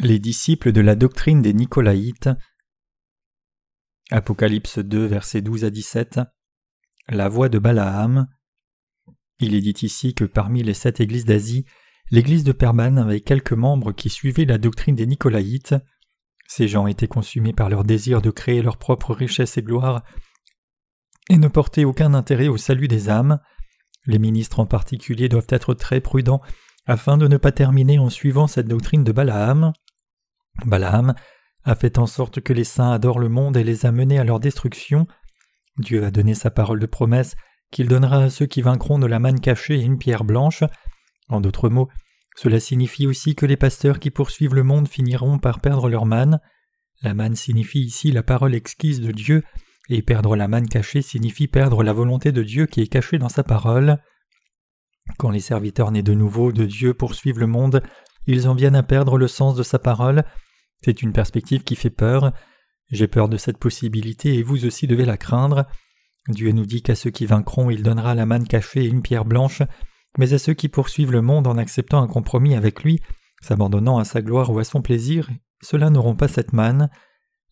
Les disciples de la doctrine des Nicolaïtes. Apocalypse 2, versets 12 à 17. La voix de Balaam. Il est dit ici que parmi les sept églises d'Asie, l'église de Perban avait quelques membres qui suivaient la doctrine des Nicolaïtes. Ces gens étaient consumés par leur désir de créer leur propre richesse et gloire et ne portaient aucun intérêt au salut des âmes. Les ministres en particulier doivent être très prudents afin de ne pas terminer en suivant cette doctrine de Balaam. Balaam a fait en sorte que les saints adorent le monde et les a menés à leur destruction. Dieu a donné sa parole de promesse qu'il donnera à ceux qui vaincront de la manne cachée et une pierre blanche. En d'autres mots, cela signifie aussi que les pasteurs qui poursuivent le monde finiront par perdre leur manne. La manne signifie ici la parole exquise de Dieu, et perdre la manne cachée signifie perdre la volonté de Dieu qui est cachée dans sa parole. Quand les serviteurs nés de nouveau de Dieu poursuivent le monde, ils en viennent à perdre le sens de sa parole c'est une perspective qui fait peur. J'ai peur de cette possibilité et vous aussi devez la craindre. Dieu nous dit qu'à ceux qui vaincront, il donnera la manne cachée et une pierre blanche, mais à ceux qui poursuivent le monde en acceptant un compromis avec lui, s'abandonnant à sa gloire ou à son plaisir, ceux-là n'auront pas cette manne.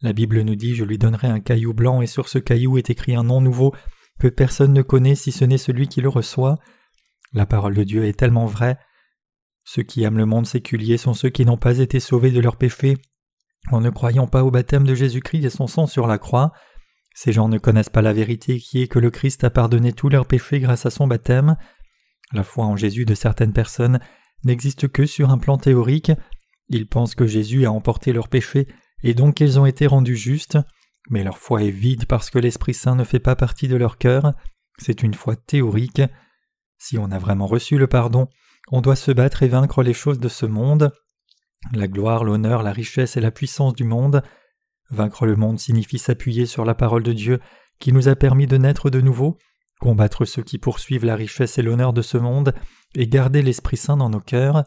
La Bible nous dit Je lui donnerai un caillou blanc et sur ce caillou est écrit un nom nouveau que personne ne connaît si ce n'est celui qui le reçoit. La parole de Dieu est tellement vraie. Ceux qui aiment le monde séculier sont ceux qui n'ont pas été sauvés de leurs péchés en ne croyant pas au baptême de Jésus-Christ et son sang sur la croix. Ces gens ne connaissent pas la vérité qui est que le Christ a pardonné tous leurs péchés grâce à son baptême. La foi en Jésus de certaines personnes n'existe que sur un plan théorique. Ils pensent que Jésus a emporté leurs péchés et donc qu'ils ont été rendus justes, mais leur foi est vide parce que l'Esprit Saint ne fait pas partie de leur cœur. C'est une foi théorique. Si on a vraiment reçu le pardon, on doit se battre et vaincre les choses de ce monde. La gloire, l'honneur, la richesse et la puissance du monde. Vaincre le monde signifie s'appuyer sur la parole de Dieu qui nous a permis de naître de nouveau, combattre ceux qui poursuivent la richesse et l'honneur de ce monde, et garder l'Esprit Saint dans nos cœurs.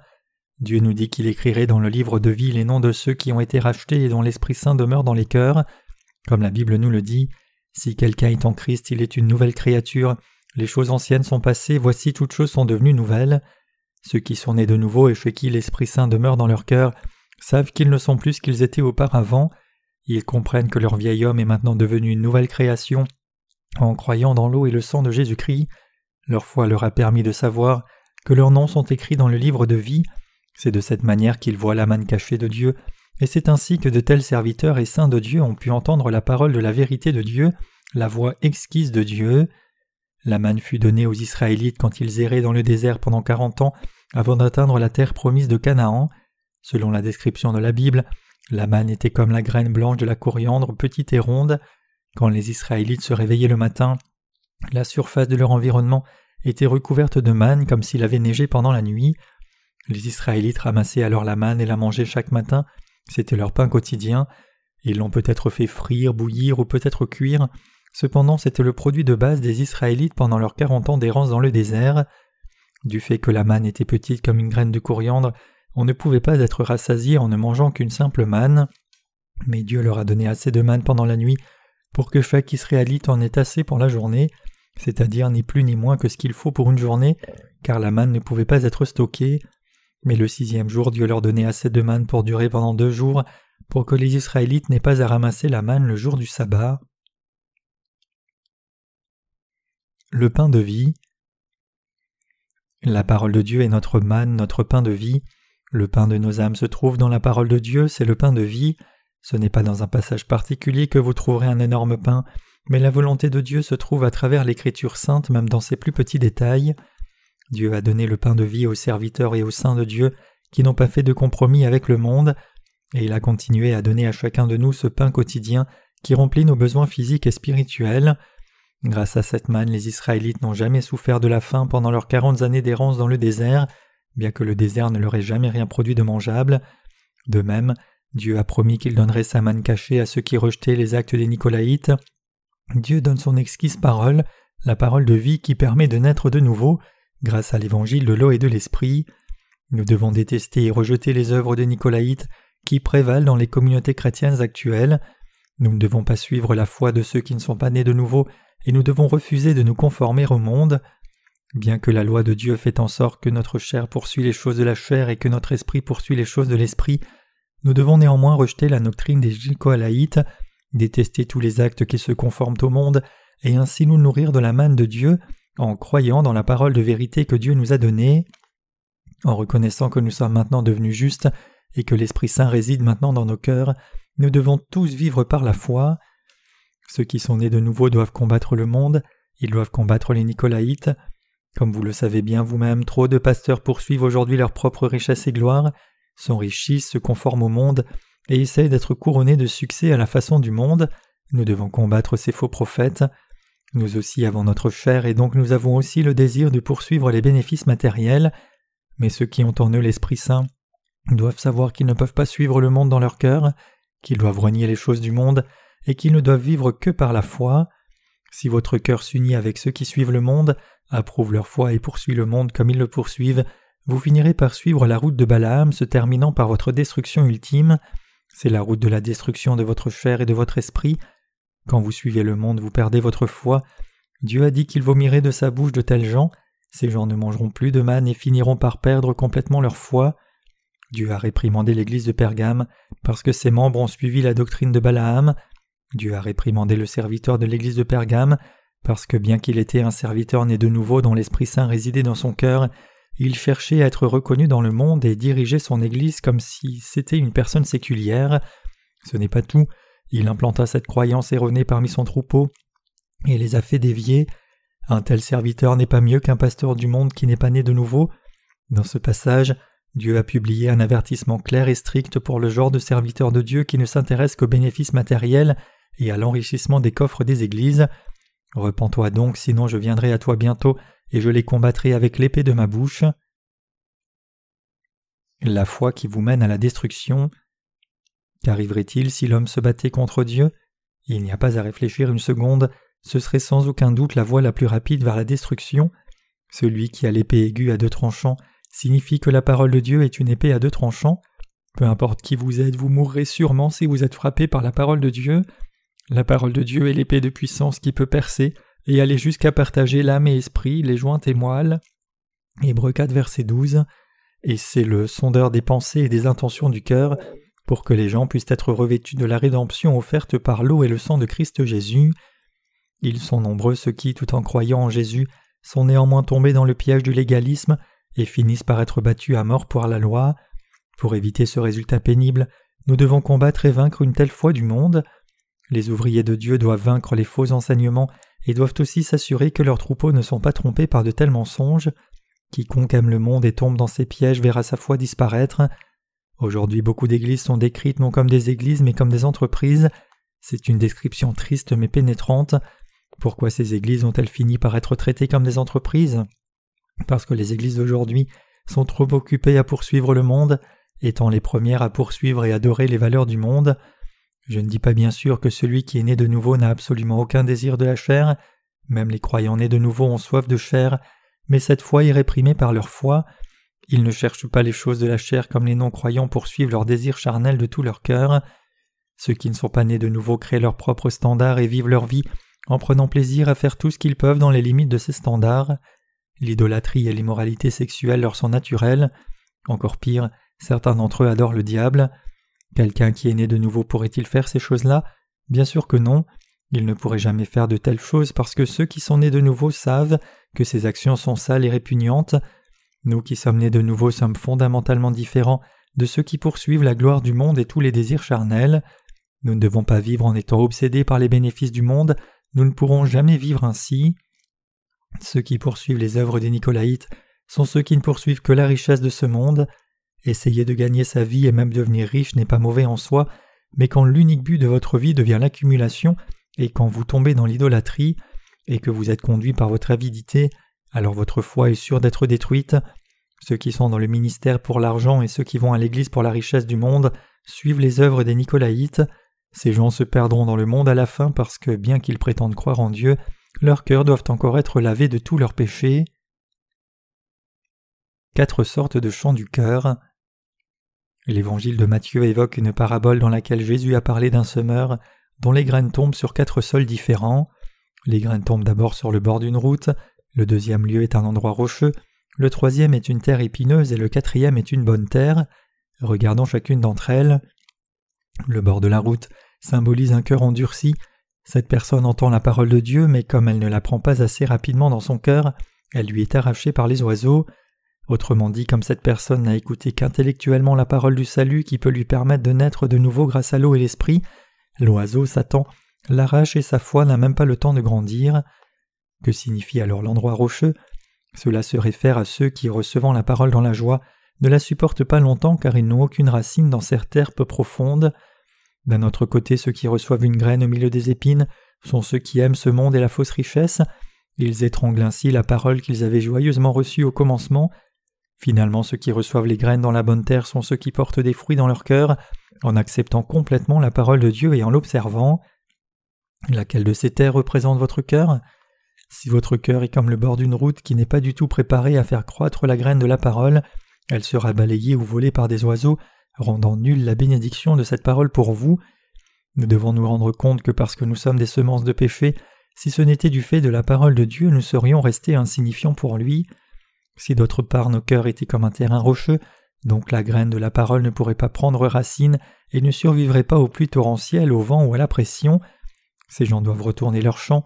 Dieu nous dit qu'il écrirait dans le livre de vie les noms de ceux qui ont été rachetés et dont l'Esprit Saint demeure dans les cœurs. Comme la Bible nous le dit, si quelqu'un est en Christ, il est une nouvelle créature, les choses anciennes sont passées, voici toutes choses sont devenues nouvelles. Ceux qui sont nés de nouveau et chez qui l'Esprit Saint demeure dans leur cœur savent qu'ils ne sont plus ce qu'ils étaient auparavant. Ils comprennent que leur vieil homme est maintenant devenu une nouvelle création. En croyant dans l'eau et le sang de Jésus-Christ, leur foi leur a permis de savoir que leurs noms sont écrits dans le livre de vie. C'est de cette manière qu'ils voient la manne cachée de Dieu, et c'est ainsi que de tels serviteurs et saints de Dieu ont pu entendre la parole de la vérité de Dieu, la voix exquise de Dieu. La manne fut donnée aux Israélites quand ils erraient dans le désert pendant quarante ans avant d'atteindre la terre promise de Canaan. Selon la description de la Bible, la manne était comme la graine blanche de la coriandre, petite et ronde. Quand les Israélites se réveillaient le matin, la surface de leur environnement était recouverte de manne comme s'il avait neigé pendant la nuit. Les Israélites ramassaient alors la manne et la mangeaient chaque matin, c'était leur pain quotidien. Ils l'ont peut-être fait frire, bouillir ou peut-être cuire, Cependant, c'était le produit de base des Israélites pendant leurs quarante ans d'errance dans le désert. Du fait que la manne était petite comme une graine de coriandre, on ne pouvait pas être rassasié en ne mangeant qu'une simple manne. Mais Dieu leur a donné assez de manne pendant la nuit pour que chaque Israélite en ait assez pour la journée, c'est-à-dire ni plus ni moins que ce qu'il faut pour une journée, car la manne ne pouvait pas être stockée. Mais le sixième jour, Dieu leur donnait assez de manne pour durer pendant deux jours, pour que les Israélites n'aient pas à ramasser la manne le jour du sabbat. Le pain de vie. La parole de Dieu est notre manne, notre pain de vie. Le pain de nos âmes se trouve dans la parole de Dieu, c'est le pain de vie. Ce n'est pas dans un passage particulier que vous trouverez un énorme pain, mais la volonté de Dieu se trouve à travers l'Écriture sainte, même dans ses plus petits détails. Dieu a donné le pain de vie aux serviteurs et aux saints de Dieu qui n'ont pas fait de compromis avec le monde, et il a continué à donner à chacun de nous ce pain quotidien qui remplit nos besoins physiques et spirituels. Grâce à cette manne, les Israélites n'ont jamais souffert de la faim pendant leurs quarante années d'errance dans le désert, bien que le désert ne leur ait jamais rien produit de mangeable. De même, Dieu a promis qu'il donnerait sa manne cachée à ceux qui rejetaient les actes des Nicolaïtes. Dieu donne son exquise parole, la parole de vie qui permet de naître de nouveau, grâce à l'évangile de l'eau et de l'esprit. Nous devons détester et rejeter les œuvres des Nicolaïtes qui prévalent dans les communautés chrétiennes actuelles. Nous ne devons pas suivre la foi de ceux qui ne sont pas nés de nouveau et nous devons refuser de nous conformer au monde. Bien que la loi de Dieu fait en sorte que notre chair poursuit les choses de la chair et que notre esprit poursuit les choses de l'esprit, nous devons néanmoins rejeter la doctrine des Nicolaïtes, détester tous les actes qui se conforment au monde, et ainsi nous nourrir de la manne de Dieu en croyant dans la parole de vérité que Dieu nous a donnée. En reconnaissant que nous sommes maintenant devenus justes et que l'Esprit Saint réside maintenant dans nos cœurs, nous devons tous vivre par la foi. Ceux qui sont nés de nouveau doivent combattre le monde, ils doivent combattre les Nicolaïtes. Comme vous le savez bien vous-même, trop de pasteurs poursuivent aujourd'hui leur propre richesse et gloire, s'enrichissent, se conforment au monde et essayent d'être couronnés de succès à la façon du monde. Nous devons combattre ces faux prophètes. Nous aussi avons notre chair et donc nous avons aussi le désir de poursuivre les bénéfices matériels, mais ceux qui ont en eux l'Esprit Saint doivent savoir qu'ils ne peuvent pas suivre le monde dans leur cœur, qu'ils doivent renier les choses du monde et qu'ils ne doivent vivre que par la foi. Si votre cœur s'unit avec ceux qui suivent le monde, approuve leur foi et poursuit le monde comme ils le poursuivent, vous finirez par suivre la route de Balaam se terminant par votre destruction ultime. C'est la route de la destruction de votre chair et de votre esprit. Quand vous suivez le monde, vous perdez votre foi. Dieu a dit qu'il vomirait de sa bouche de tels gens. Ces gens ne mangeront plus de manne et finiront par perdre complètement leur foi. Dieu a réprimandé l'Église de Pergame parce que ses membres ont suivi la doctrine de Balaam. Dieu a réprimandé le serviteur de l'Église de Pergame parce que bien qu'il était un serviteur né de nouveau dont l'Esprit Saint résidait dans son cœur, il cherchait à être reconnu dans le monde et dirigeait son Église comme si c'était une personne séculière. Ce n'est pas tout, il implanta cette croyance erronée parmi son troupeau et les a fait dévier. Un tel serviteur n'est pas mieux qu'un pasteur du monde qui n'est pas né de nouveau. Dans ce passage, Dieu a publié un avertissement clair et strict pour le genre de serviteur de Dieu qui ne s'intéresse qu'aux bénéfices matériels et à l'enrichissement des coffres des églises. Repends-toi donc, sinon je viendrai à toi bientôt, et je les combattrai avec l'épée de ma bouche. La foi qui vous mène à la destruction. Qu'arriverait-il si l'homme se battait contre Dieu? Il n'y a pas à réfléchir une seconde, ce serait sans aucun doute la voie la plus rapide vers la destruction. Celui qui a l'épée aiguë à deux tranchants signifie que la parole de Dieu est une épée à deux tranchants. Peu importe qui vous êtes, vous mourrez sûrement si vous êtes frappé par la parole de Dieu. La parole de Dieu est l'épée de puissance qui peut percer et aller jusqu'à partager l'âme et esprit, les jointes et moelles. Hébreux 4 verset 12. Et c'est le sondeur des pensées et des intentions du cœur pour que les gens puissent être revêtus de la rédemption offerte par l'eau et le sang de Christ Jésus. Ils sont nombreux ceux qui, tout en croyant en Jésus, sont néanmoins tombés dans le piège du légalisme et finissent par être battus à mort par la loi. Pour éviter ce résultat pénible, nous devons combattre et vaincre une telle foi du monde. Les ouvriers de Dieu doivent vaincre les faux enseignements et doivent aussi s'assurer que leurs troupeaux ne sont pas trompés par de tels mensonges. Quiconque aime le monde et tombe dans ces pièges verra sa foi disparaître. Aujourd'hui beaucoup d'églises sont décrites non comme des églises mais comme des entreprises. C'est une description triste mais pénétrante. Pourquoi ces églises ont-elles fini par être traitées comme des entreprises? Parce que les églises d'aujourd'hui sont trop occupées à poursuivre le monde, étant les premières à poursuivre et adorer les valeurs du monde. Je ne dis pas bien sûr que celui qui est né de nouveau n'a absolument aucun désir de la chair, même les croyants nés de nouveau ont soif de chair, mais cette foi est réprimée par leur foi. Ils ne cherchent pas les choses de la chair comme les non-croyants poursuivent leurs désirs charnels de tout leur cœur. Ceux qui ne sont pas nés de nouveau créent leurs propres standards et vivent leur vie en prenant plaisir à faire tout ce qu'ils peuvent dans les limites de ces standards. L'idolâtrie et l'immoralité sexuelle leur sont naturelles. Encore pire, certains d'entre eux adorent le diable. Quelqu'un qui est né de nouveau pourrait-il faire ces choses-là? Bien sûr que non. Il ne pourrait jamais faire de telles choses parce que ceux qui sont nés de nouveau savent que ces actions sont sales et répugnantes. Nous qui sommes nés de nouveau sommes fondamentalement différents de ceux qui poursuivent la gloire du monde et tous les désirs charnels. Nous ne devons pas vivre en étant obsédés par les bénéfices du monde, nous ne pourrons jamais vivre ainsi. Ceux qui poursuivent les œuvres des Nicolaïtes sont ceux qui ne poursuivent que la richesse de ce monde, Essayer de gagner sa vie et même devenir riche n'est pas mauvais en soi, mais quand l'unique but de votre vie devient l'accumulation, et quand vous tombez dans l'idolâtrie, et que vous êtes conduit par votre avidité, alors votre foi est sûre d'être détruite. Ceux qui sont dans le ministère pour l'argent et ceux qui vont à l'Église pour la richesse du monde suivent les œuvres des Nicolaïtes. Ces gens se perdront dans le monde à la fin parce que, bien qu'ils prétendent croire en Dieu, leurs cœurs doivent encore être lavés de tous leurs péchés. Quatre sortes de chants du cœur. L'évangile de Matthieu évoque une parabole dans laquelle Jésus a parlé d'un semeur dont les graines tombent sur quatre sols différents. Les graines tombent d'abord sur le bord d'une route, le deuxième lieu est un endroit rocheux, le troisième est une terre épineuse et le quatrième est une bonne terre. Regardons chacune d'entre elles. Le bord de la route symbolise un cœur endurci. Cette personne entend la parole de Dieu, mais comme elle ne la prend pas assez rapidement dans son cœur, elle lui est arrachée par les oiseaux. Autrement dit, comme cette personne n'a écouté qu'intellectuellement la parole du salut qui peut lui permettre de naître de nouveau grâce à l'eau et l'esprit, l'oiseau, Satan, l'arrache et sa foi n'a même pas le temps de grandir. Que signifie alors l'endroit rocheux? Cela se réfère à ceux qui, recevant la parole dans la joie, ne la supportent pas longtemps car ils n'ont aucune racine dans cette terre peu profonde. D'un autre côté, ceux qui reçoivent une graine au milieu des épines sont ceux qui aiment ce monde et la fausse richesse. Ils étranglent ainsi la parole qu'ils avaient joyeusement reçue au commencement. Finalement, ceux qui reçoivent les graines dans la bonne terre sont ceux qui portent des fruits dans leur cœur, en acceptant complètement la parole de Dieu et en l'observant. Laquelle de ces terres représente votre cœur? Si votre cœur est comme le bord d'une route qui n'est pas du tout préparé à faire croître la graine de la parole, elle sera balayée ou volée par des oiseaux, rendant nulle la bénédiction de cette parole pour vous. Nous devons nous rendre compte que parce que nous sommes des semences de péché, si ce n'était du fait de la parole de Dieu, nous serions restés insignifiants pour lui. Si d'autre part nos cœurs étaient comme un terrain rocheux, donc la graine de la parole ne pourrait pas prendre racine et ne survivrait pas aux pluies torrentielles, au vent ou à la pression. Ces gens doivent retourner leur champ.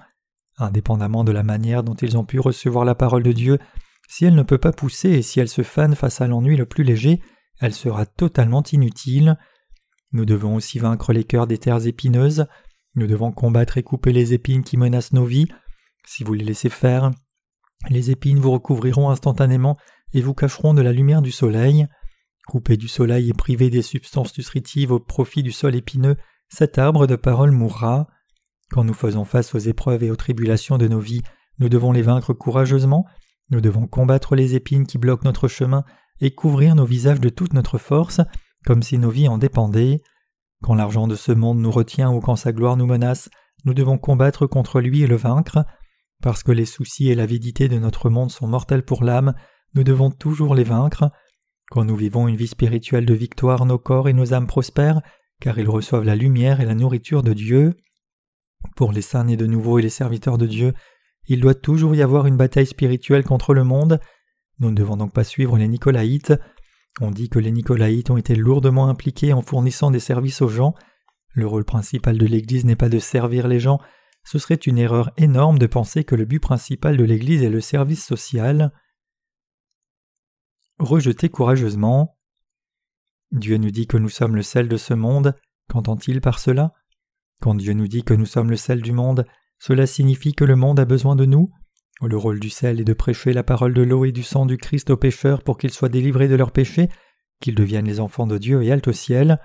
Indépendamment de la manière dont ils ont pu recevoir la parole de Dieu, si elle ne peut pas pousser et si elle se fane face à l'ennui le plus léger, elle sera totalement inutile. Nous devons aussi vaincre les cœurs des terres épineuses. Nous devons combattre et couper les épines qui menacent nos vies. Si vous les laissez faire, les épines vous recouvriront instantanément et vous cacheront de la lumière du soleil. Coupé du soleil et privé des substances nutritives au profit du sol épineux, cet arbre de parole mourra. Quand nous faisons face aux épreuves et aux tribulations de nos vies, nous devons les vaincre courageusement, nous devons combattre les épines qui bloquent notre chemin et couvrir nos visages de toute notre force, comme si nos vies en dépendaient. Quand l'argent de ce monde nous retient ou quand sa gloire nous menace, nous devons combattre contre lui et le vaincre. Parce que les soucis et l'avidité de notre monde sont mortels pour l'âme, nous devons toujours les vaincre. Quand nous vivons une vie spirituelle de victoire, nos corps et nos âmes prospèrent, car ils reçoivent la lumière et la nourriture de Dieu. Pour les saints nés de nouveau et les serviteurs de Dieu, il doit toujours y avoir une bataille spirituelle contre le monde. Nous ne devons donc pas suivre les Nicolaïtes. On dit que les Nicolaïtes ont été lourdement impliqués en fournissant des services aux gens. Le rôle principal de l'Église n'est pas de servir les gens, ce serait une erreur énorme de penser que le but principal de l'Église est le service social. Rejeter courageusement. Dieu nous dit que nous sommes le sel de ce monde. Qu'entend-il par cela? Quand Dieu nous dit que nous sommes le sel du monde, cela signifie que le monde a besoin de nous? Le rôle du sel est de prêcher la parole de l'eau et du sang du Christ aux pécheurs pour qu'ils soient délivrés de leurs péchés, qu'ils deviennent les enfants de Dieu et altent au ciel.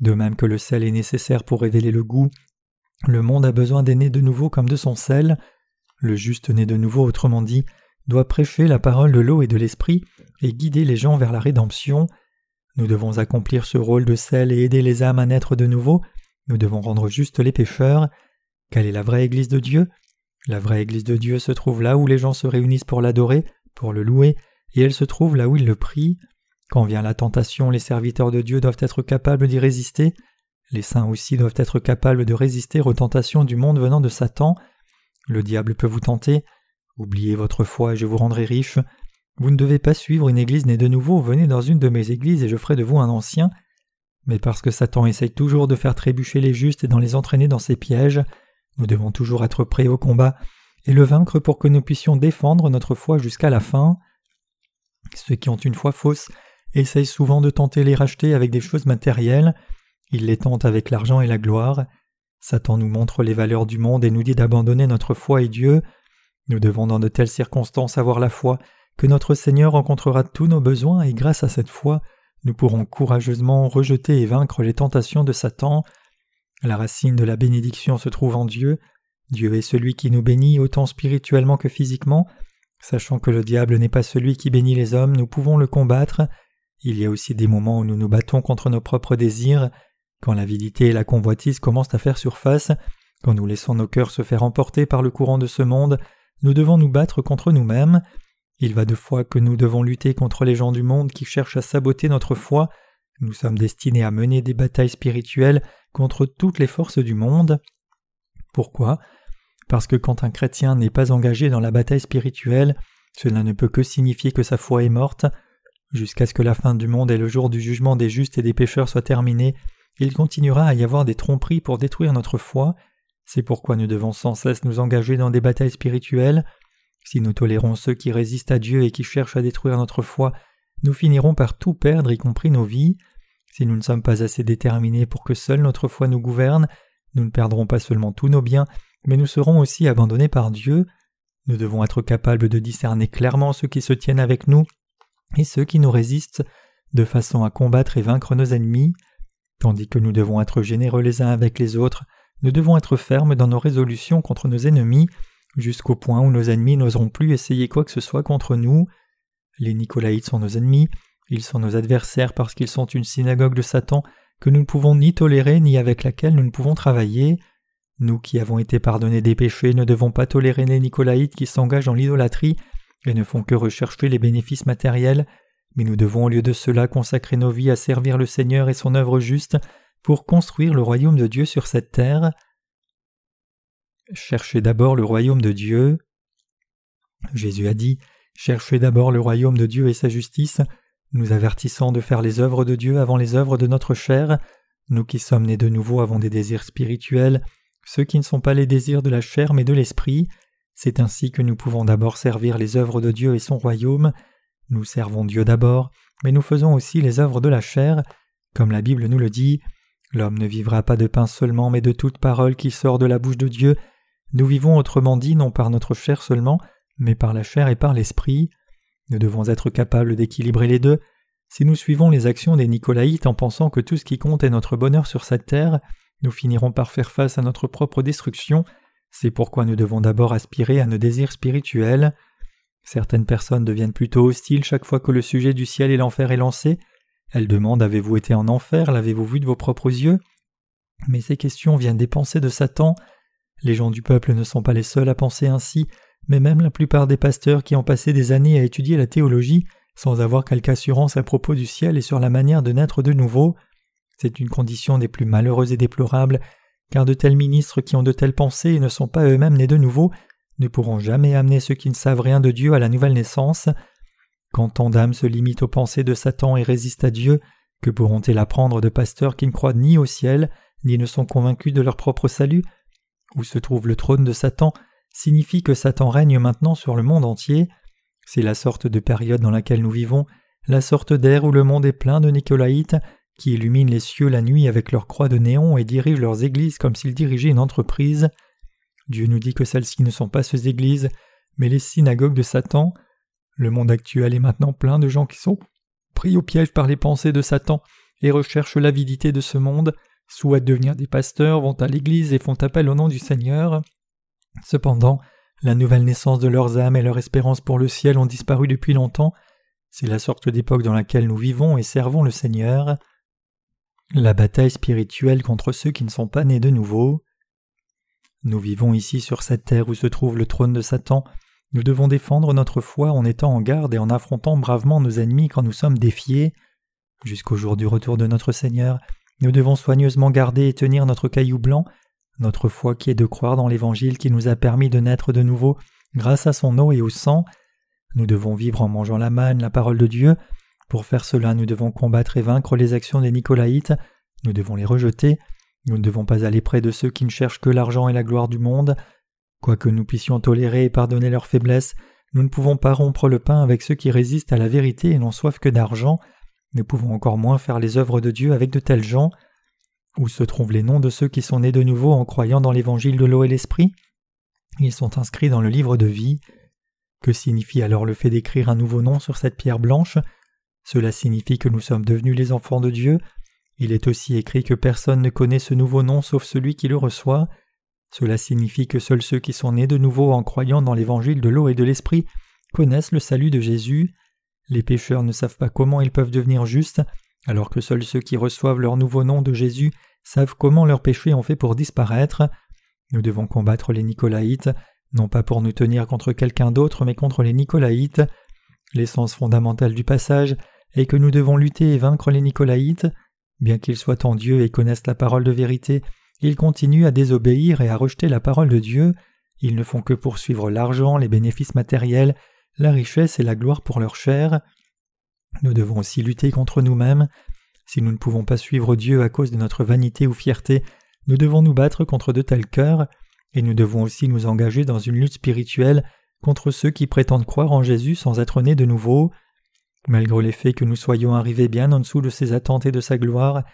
De même que le sel est nécessaire pour révéler le goût, le monde a besoin des nés de nouveau comme de son sel. Le juste né de nouveau, autrement dit, doit prêcher la parole de l'eau et de l'esprit et guider les gens vers la rédemption. Nous devons accomplir ce rôle de sel et aider les âmes à naître de nouveau. Nous devons rendre juste les pécheurs. Quelle est la vraie Église de Dieu? La vraie Église de Dieu se trouve là où les gens se réunissent pour l'adorer, pour le louer, et elle se trouve là où ils le prient. Quand vient la tentation, les serviteurs de Dieu doivent être capables d'y résister. Les saints aussi doivent être capables de résister aux tentations du monde venant de Satan. Le diable peut vous tenter. Oubliez votre foi et je vous rendrai riche. Vous ne devez pas suivre une église née de nouveau, venez dans une de mes églises et je ferai de vous un ancien. Mais parce que Satan essaye toujours de faire trébucher les justes et d'en les entraîner dans ses pièges, nous devons toujours être prêts au combat et le vaincre pour que nous puissions défendre notre foi jusqu'à la fin. Ceux qui ont une foi fausse essayent souvent de tenter les racheter avec des choses matérielles, il les tente avec l'argent et la gloire. Satan nous montre les valeurs du monde et nous dit d'abandonner notre foi et Dieu. Nous devons dans de telles circonstances avoir la foi que notre Seigneur rencontrera tous nos besoins et grâce à cette foi, nous pourrons courageusement rejeter et vaincre les tentations de Satan. La racine de la bénédiction se trouve en Dieu. Dieu est celui qui nous bénit autant spirituellement que physiquement. Sachant que le diable n'est pas celui qui bénit les hommes, nous pouvons le combattre. Il y a aussi des moments où nous nous battons contre nos propres désirs. Quand l'avidité et la convoitise commencent à faire surface, quand nous laissons nos cœurs se faire emporter par le courant de ce monde, nous devons nous battre contre nous-mêmes. Il va de foi que nous devons lutter contre les gens du monde qui cherchent à saboter notre foi. Nous sommes destinés à mener des batailles spirituelles contre toutes les forces du monde. Pourquoi? Parce que quand un chrétien n'est pas engagé dans la bataille spirituelle, cela ne peut que signifier que sa foi est morte. Jusqu'à ce que la fin du monde et le jour du jugement des justes et des pécheurs soient terminés, il continuera à y avoir des tromperies pour détruire notre foi. C'est pourquoi nous devons sans cesse nous engager dans des batailles spirituelles. Si nous tolérons ceux qui résistent à Dieu et qui cherchent à détruire notre foi, nous finirons par tout perdre, y compris nos vies. Si nous ne sommes pas assez déterminés pour que seule notre foi nous gouverne, nous ne perdrons pas seulement tous nos biens, mais nous serons aussi abandonnés par Dieu. Nous devons être capables de discerner clairement ceux qui se tiennent avec nous et ceux qui nous résistent, de façon à combattre et vaincre nos ennemis. Tandis que nous devons être généreux les uns avec les autres, nous devons être fermes dans nos résolutions contre nos ennemis, jusqu'au point où nos ennemis n'oseront plus essayer quoi que ce soit contre nous. Les Nicolaïtes sont nos ennemis, ils sont nos adversaires parce qu'ils sont une synagogue de Satan que nous ne pouvons ni tolérer ni avec laquelle nous ne pouvons travailler. Nous qui avons été pardonnés des péchés ne devons pas tolérer les Nicolaïtes qui s'engagent dans l'idolâtrie et ne font que rechercher les bénéfices matériels, mais nous devons au lieu de cela consacrer nos vies à servir le Seigneur et son œuvre juste pour construire le royaume de Dieu sur cette terre. Cherchez d'abord le royaume de Dieu. Jésus a dit Cherchez d'abord le royaume de Dieu et sa justice, nous avertissant de faire les œuvres de Dieu avant les œuvres de notre chair. Nous qui sommes nés de nouveau avons des désirs spirituels, ceux qui ne sont pas les désirs de la chair mais de l'esprit. C'est ainsi que nous pouvons d'abord servir les œuvres de Dieu et son royaume. Nous servons Dieu d'abord, mais nous faisons aussi les œuvres de la chair. Comme la Bible nous le dit, L'homme ne vivra pas de pain seulement, mais de toute parole qui sort de la bouche de Dieu. Nous vivons autrement dit non par notre chair seulement, mais par la chair et par l'esprit. Nous devons être capables d'équilibrer les deux. Si nous suivons les actions des Nicolaïtes en pensant que tout ce qui compte est notre bonheur sur cette terre, nous finirons par faire face à notre propre destruction. C'est pourquoi nous devons d'abord aspirer à nos désirs spirituels. Certaines personnes deviennent plutôt hostiles chaque fois que le sujet du ciel et l'enfer est lancé. Elles demandent Avez-vous été en enfer? L'avez-vous vu de vos propres yeux? Mais ces questions viennent des pensées de Satan. Les gens du peuple ne sont pas les seuls à penser ainsi, mais même la plupart des pasteurs qui ont passé des années à étudier la théologie sans avoir quelque assurance à propos du ciel et sur la manière de naître de nouveau. C'est une condition des plus malheureuses et déplorables, car de tels ministres qui ont de telles pensées et ne sont pas eux-mêmes nés de nouveau ne pourront jamais amener ceux qui ne savent rien de Dieu à la nouvelle naissance. Quand tant d'âmes se limitent aux pensées de Satan et résistent à Dieu, que pourront-ils apprendre de pasteurs qui ne croient ni au ciel, ni ne sont convaincus de leur propre salut? Où se trouve le trône de Satan signifie que Satan règne maintenant sur le monde entier. C'est la sorte de période dans laquelle nous vivons, la sorte d'air où le monde est plein de Nicolaïtes qui illuminent les cieux la nuit avec leurs croix de néon et dirigent leurs églises comme s'ils dirigeaient une entreprise. Dieu nous dit que celles-ci ne sont pas ces églises, mais les synagogues de Satan. Le monde actuel est maintenant plein de gens qui sont pris au piège par les pensées de Satan et recherchent l'avidité de ce monde, souhaitent devenir des pasteurs, vont à l'église et font appel au nom du Seigneur. Cependant, la nouvelle naissance de leurs âmes et leur espérance pour le ciel ont disparu depuis longtemps. C'est la sorte d'époque dans laquelle nous vivons et servons le Seigneur. La bataille spirituelle contre ceux qui ne sont pas nés de nouveau. Nous vivons ici sur cette terre où se trouve le trône de Satan. Nous devons défendre notre foi en étant en garde et en affrontant bravement nos ennemis quand nous sommes défiés. Jusqu'au jour du retour de notre Seigneur, nous devons soigneusement garder et tenir notre caillou blanc notre foi qui est de croire dans l'Évangile qui nous a permis de naître de nouveau grâce à son eau et au sang. Nous devons vivre en mangeant la manne, la parole de Dieu. Pour faire cela, nous devons combattre et vaincre les actions des Nicolaïtes. Nous devons les rejeter. Nous ne devons pas aller près de ceux qui ne cherchent que l'argent et la gloire du monde. Quoique nous puissions tolérer et pardonner leurs faiblesses, nous ne pouvons pas rompre le pain avec ceux qui résistent à la vérité et n'ont soif que d'argent. Nous pouvons encore moins faire les œuvres de Dieu avec de tels gens. Où se trouvent les noms de ceux qui sont nés de nouveau en croyant dans l'évangile de l'eau et l'esprit? Ils sont inscrits dans le livre de vie. Que signifie alors le fait d'écrire un nouveau nom sur cette pierre blanche? Cela signifie que nous sommes devenus les enfants de Dieu. Il est aussi écrit que personne ne connaît ce nouveau nom sauf celui qui le reçoit. Cela signifie que seuls ceux qui sont nés de nouveau en croyant dans l'évangile de l'eau et de l'esprit connaissent le salut de Jésus. Les pécheurs ne savent pas comment ils peuvent devenir justes, alors que seuls ceux qui reçoivent leur nouveau nom de Jésus savent comment leurs péchés ont fait pour disparaître. Nous devons combattre les Nicolaïtes, non pas pour nous tenir contre quelqu'un d'autre, mais contre les Nicolaïtes. L'essence fondamentale du passage est que nous devons lutter et vaincre les Nicolaïtes. Bien qu'ils soient en Dieu et connaissent la parole de vérité, ils continuent à désobéir et à rejeter la parole de Dieu. Ils ne font que poursuivre l'argent, les bénéfices matériels, la richesse et la gloire pour leur chair. Nous devons aussi lutter contre nous-mêmes. Si nous ne pouvons pas suivre Dieu à cause de notre vanité ou fierté, nous devons nous battre contre de tels cœurs, et nous devons aussi nous engager dans une lutte spirituelle contre ceux qui prétendent croire en Jésus sans être nés de nouveau. Malgré les faits que nous soyons arrivés bien en dessous de ses attentes et de sa gloire,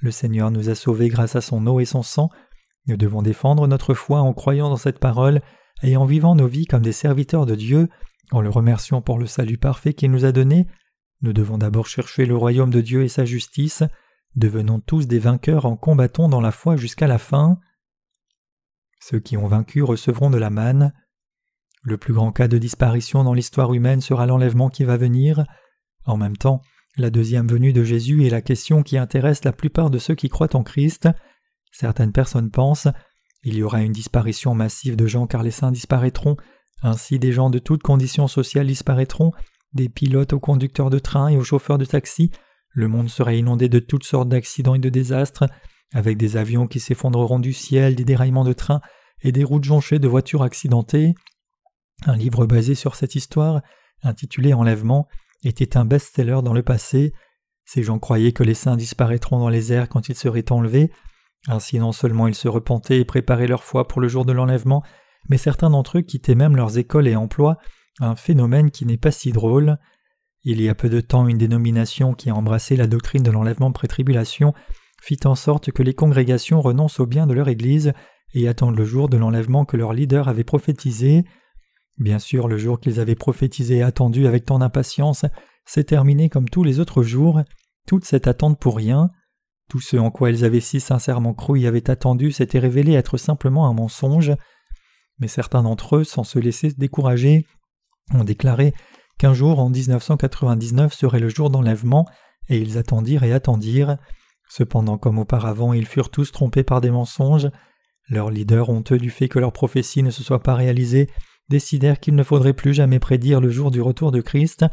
le Seigneur nous a sauvés grâce à son eau et son sang. Nous devons défendre notre foi en croyant dans cette parole et en vivant nos vies comme des serviteurs de Dieu, en le remerciant pour le salut parfait qu'il nous a donné. Nous devons d'abord chercher le royaume de Dieu et sa justice. Devenons tous des vainqueurs en combattant dans la foi jusqu'à la fin. Ceux qui ont vaincu recevront de la manne. Le plus grand cas de disparition dans l'histoire humaine sera l'enlèvement qui va venir. En même temps, la deuxième venue de Jésus est la question qui intéresse la plupart de ceux qui croient en Christ. Certaines personnes pensent il y aura une disparition massive de gens car les saints disparaîtront, ainsi des gens de toutes conditions sociales disparaîtront, des pilotes aux conducteurs de train et aux chauffeurs de taxi, le monde sera inondé de toutes sortes d'accidents et de désastres, avec des avions qui s'effondreront du ciel, des déraillements de trains et des routes jonchées de voitures accidentées. Un livre basé sur cette histoire, intitulé Enlèvement, était un best-seller dans le passé. Ces gens croyaient que les saints disparaîtront dans les airs quand ils seraient enlevés. Ainsi non seulement ils se repentaient et préparaient leur foi pour le jour de l'enlèvement, mais certains d'entre eux quittaient même leurs écoles et emplois, un phénomène qui n'est pas si drôle. Il y a peu de temps, une dénomination qui a embrassé la doctrine de l'enlèvement pré-tribulation fit en sorte que les congrégations renoncent au bien de leur Église et attendent le jour de l'enlèvement que leur leader avait prophétisé. Bien sûr, le jour qu'ils avaient prophétisé et attendu avec tant d'impatience s'est terminé comme tous les autres jours, toute cette attente pour rien. Tout ce en quoi ils avaient si sincèrement cru y avaient attendu s'était révélé être simplement un mensonge. Mais certains d'entre eux, sans se laisser décourager, ont déclaré qu'un jour en 1999 serait le jour d'enlèvement, et ils attendirent et attendirent. Cependant, comme auparavant, ils furent tous trompés par des mensonges. Leurs leaders, honteux du fait que leur prophétie ne se soit pas réalisée, décidèrent qu'il ne faudrait plus jamais prédire le jour du retour de Christ.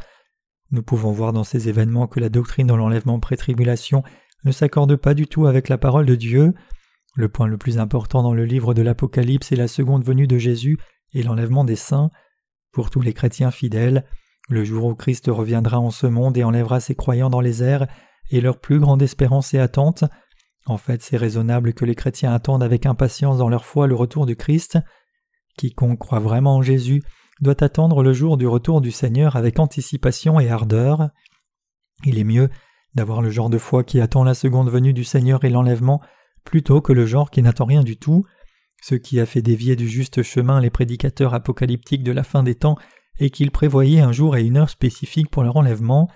Nous pouvons voir dans ces événements que la doctrine de l'enlèvement pré-tribulation ne s'accorde pas du tout avec la parole de Dieu. Le point le plus important dans le livre de l'Apocalypse est la seconde venue de Jésus et l'enlèvement des saints. Pour tous les chrétiens fidèles, le jour où Christ reviendra en ce monde et enlèvera ses croyants dans les airs est leur plus grande espérance et attente. En fait, c'est raisonnable que les chrétiens attendent avec impatience dans leur foi le retour du Christ. Quiconque croit vraiment en Jésus doit attendre le jour du retour du Seigneur avec anticipation et ardeur. Il est mieux d'avoir le genre de foi qui attend la seconde venue du Seigneur et l'enlèvement, plutôt que le genre qui n'attend rien du tout, ce qui a fait dévier du juste chemin les prédicateurs apocalyptiques de la fin des temps et qu'ils prévoyaient un jour et une heure spécifiques pour leur enlèvement.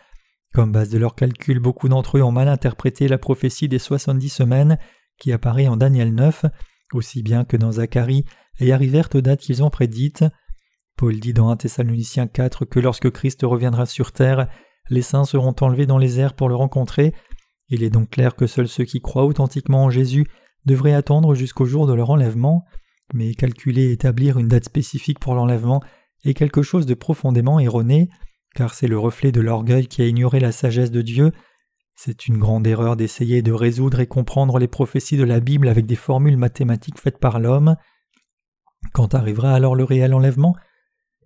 Comme base de leurs calculs, beaucoup d'entre eux ont mal interprété la prophétie des soixante-dix semaines qui apparaît en Daniel 9, aussi bien que dans Zacharie, et arrivèrent aux dates qu'ils ont prédites. Paul dit dans 1 Thessaloniciens 4 que lorsque Christ reviendra sur terre, les saints seront enlevés dans les airs pour le rencontrer. Il est donc clair que seuls ceux qui croient authentiquement en Jésus devraient attendre jusqu'au jour de leur enlèvement, mais calculer et établir une date spécifique pour l'enlèvement est quelque chose de profondément erroné, car c'est le reflet de l'orgueil qui a ignoré la sagesse de Dieu. C'est une grande erreur d'essayer de résoudre et comprendre les prophéties de la Bible avec des formules mathématiques faites par l'homme. Quand arrivera alors le réel enlèvement?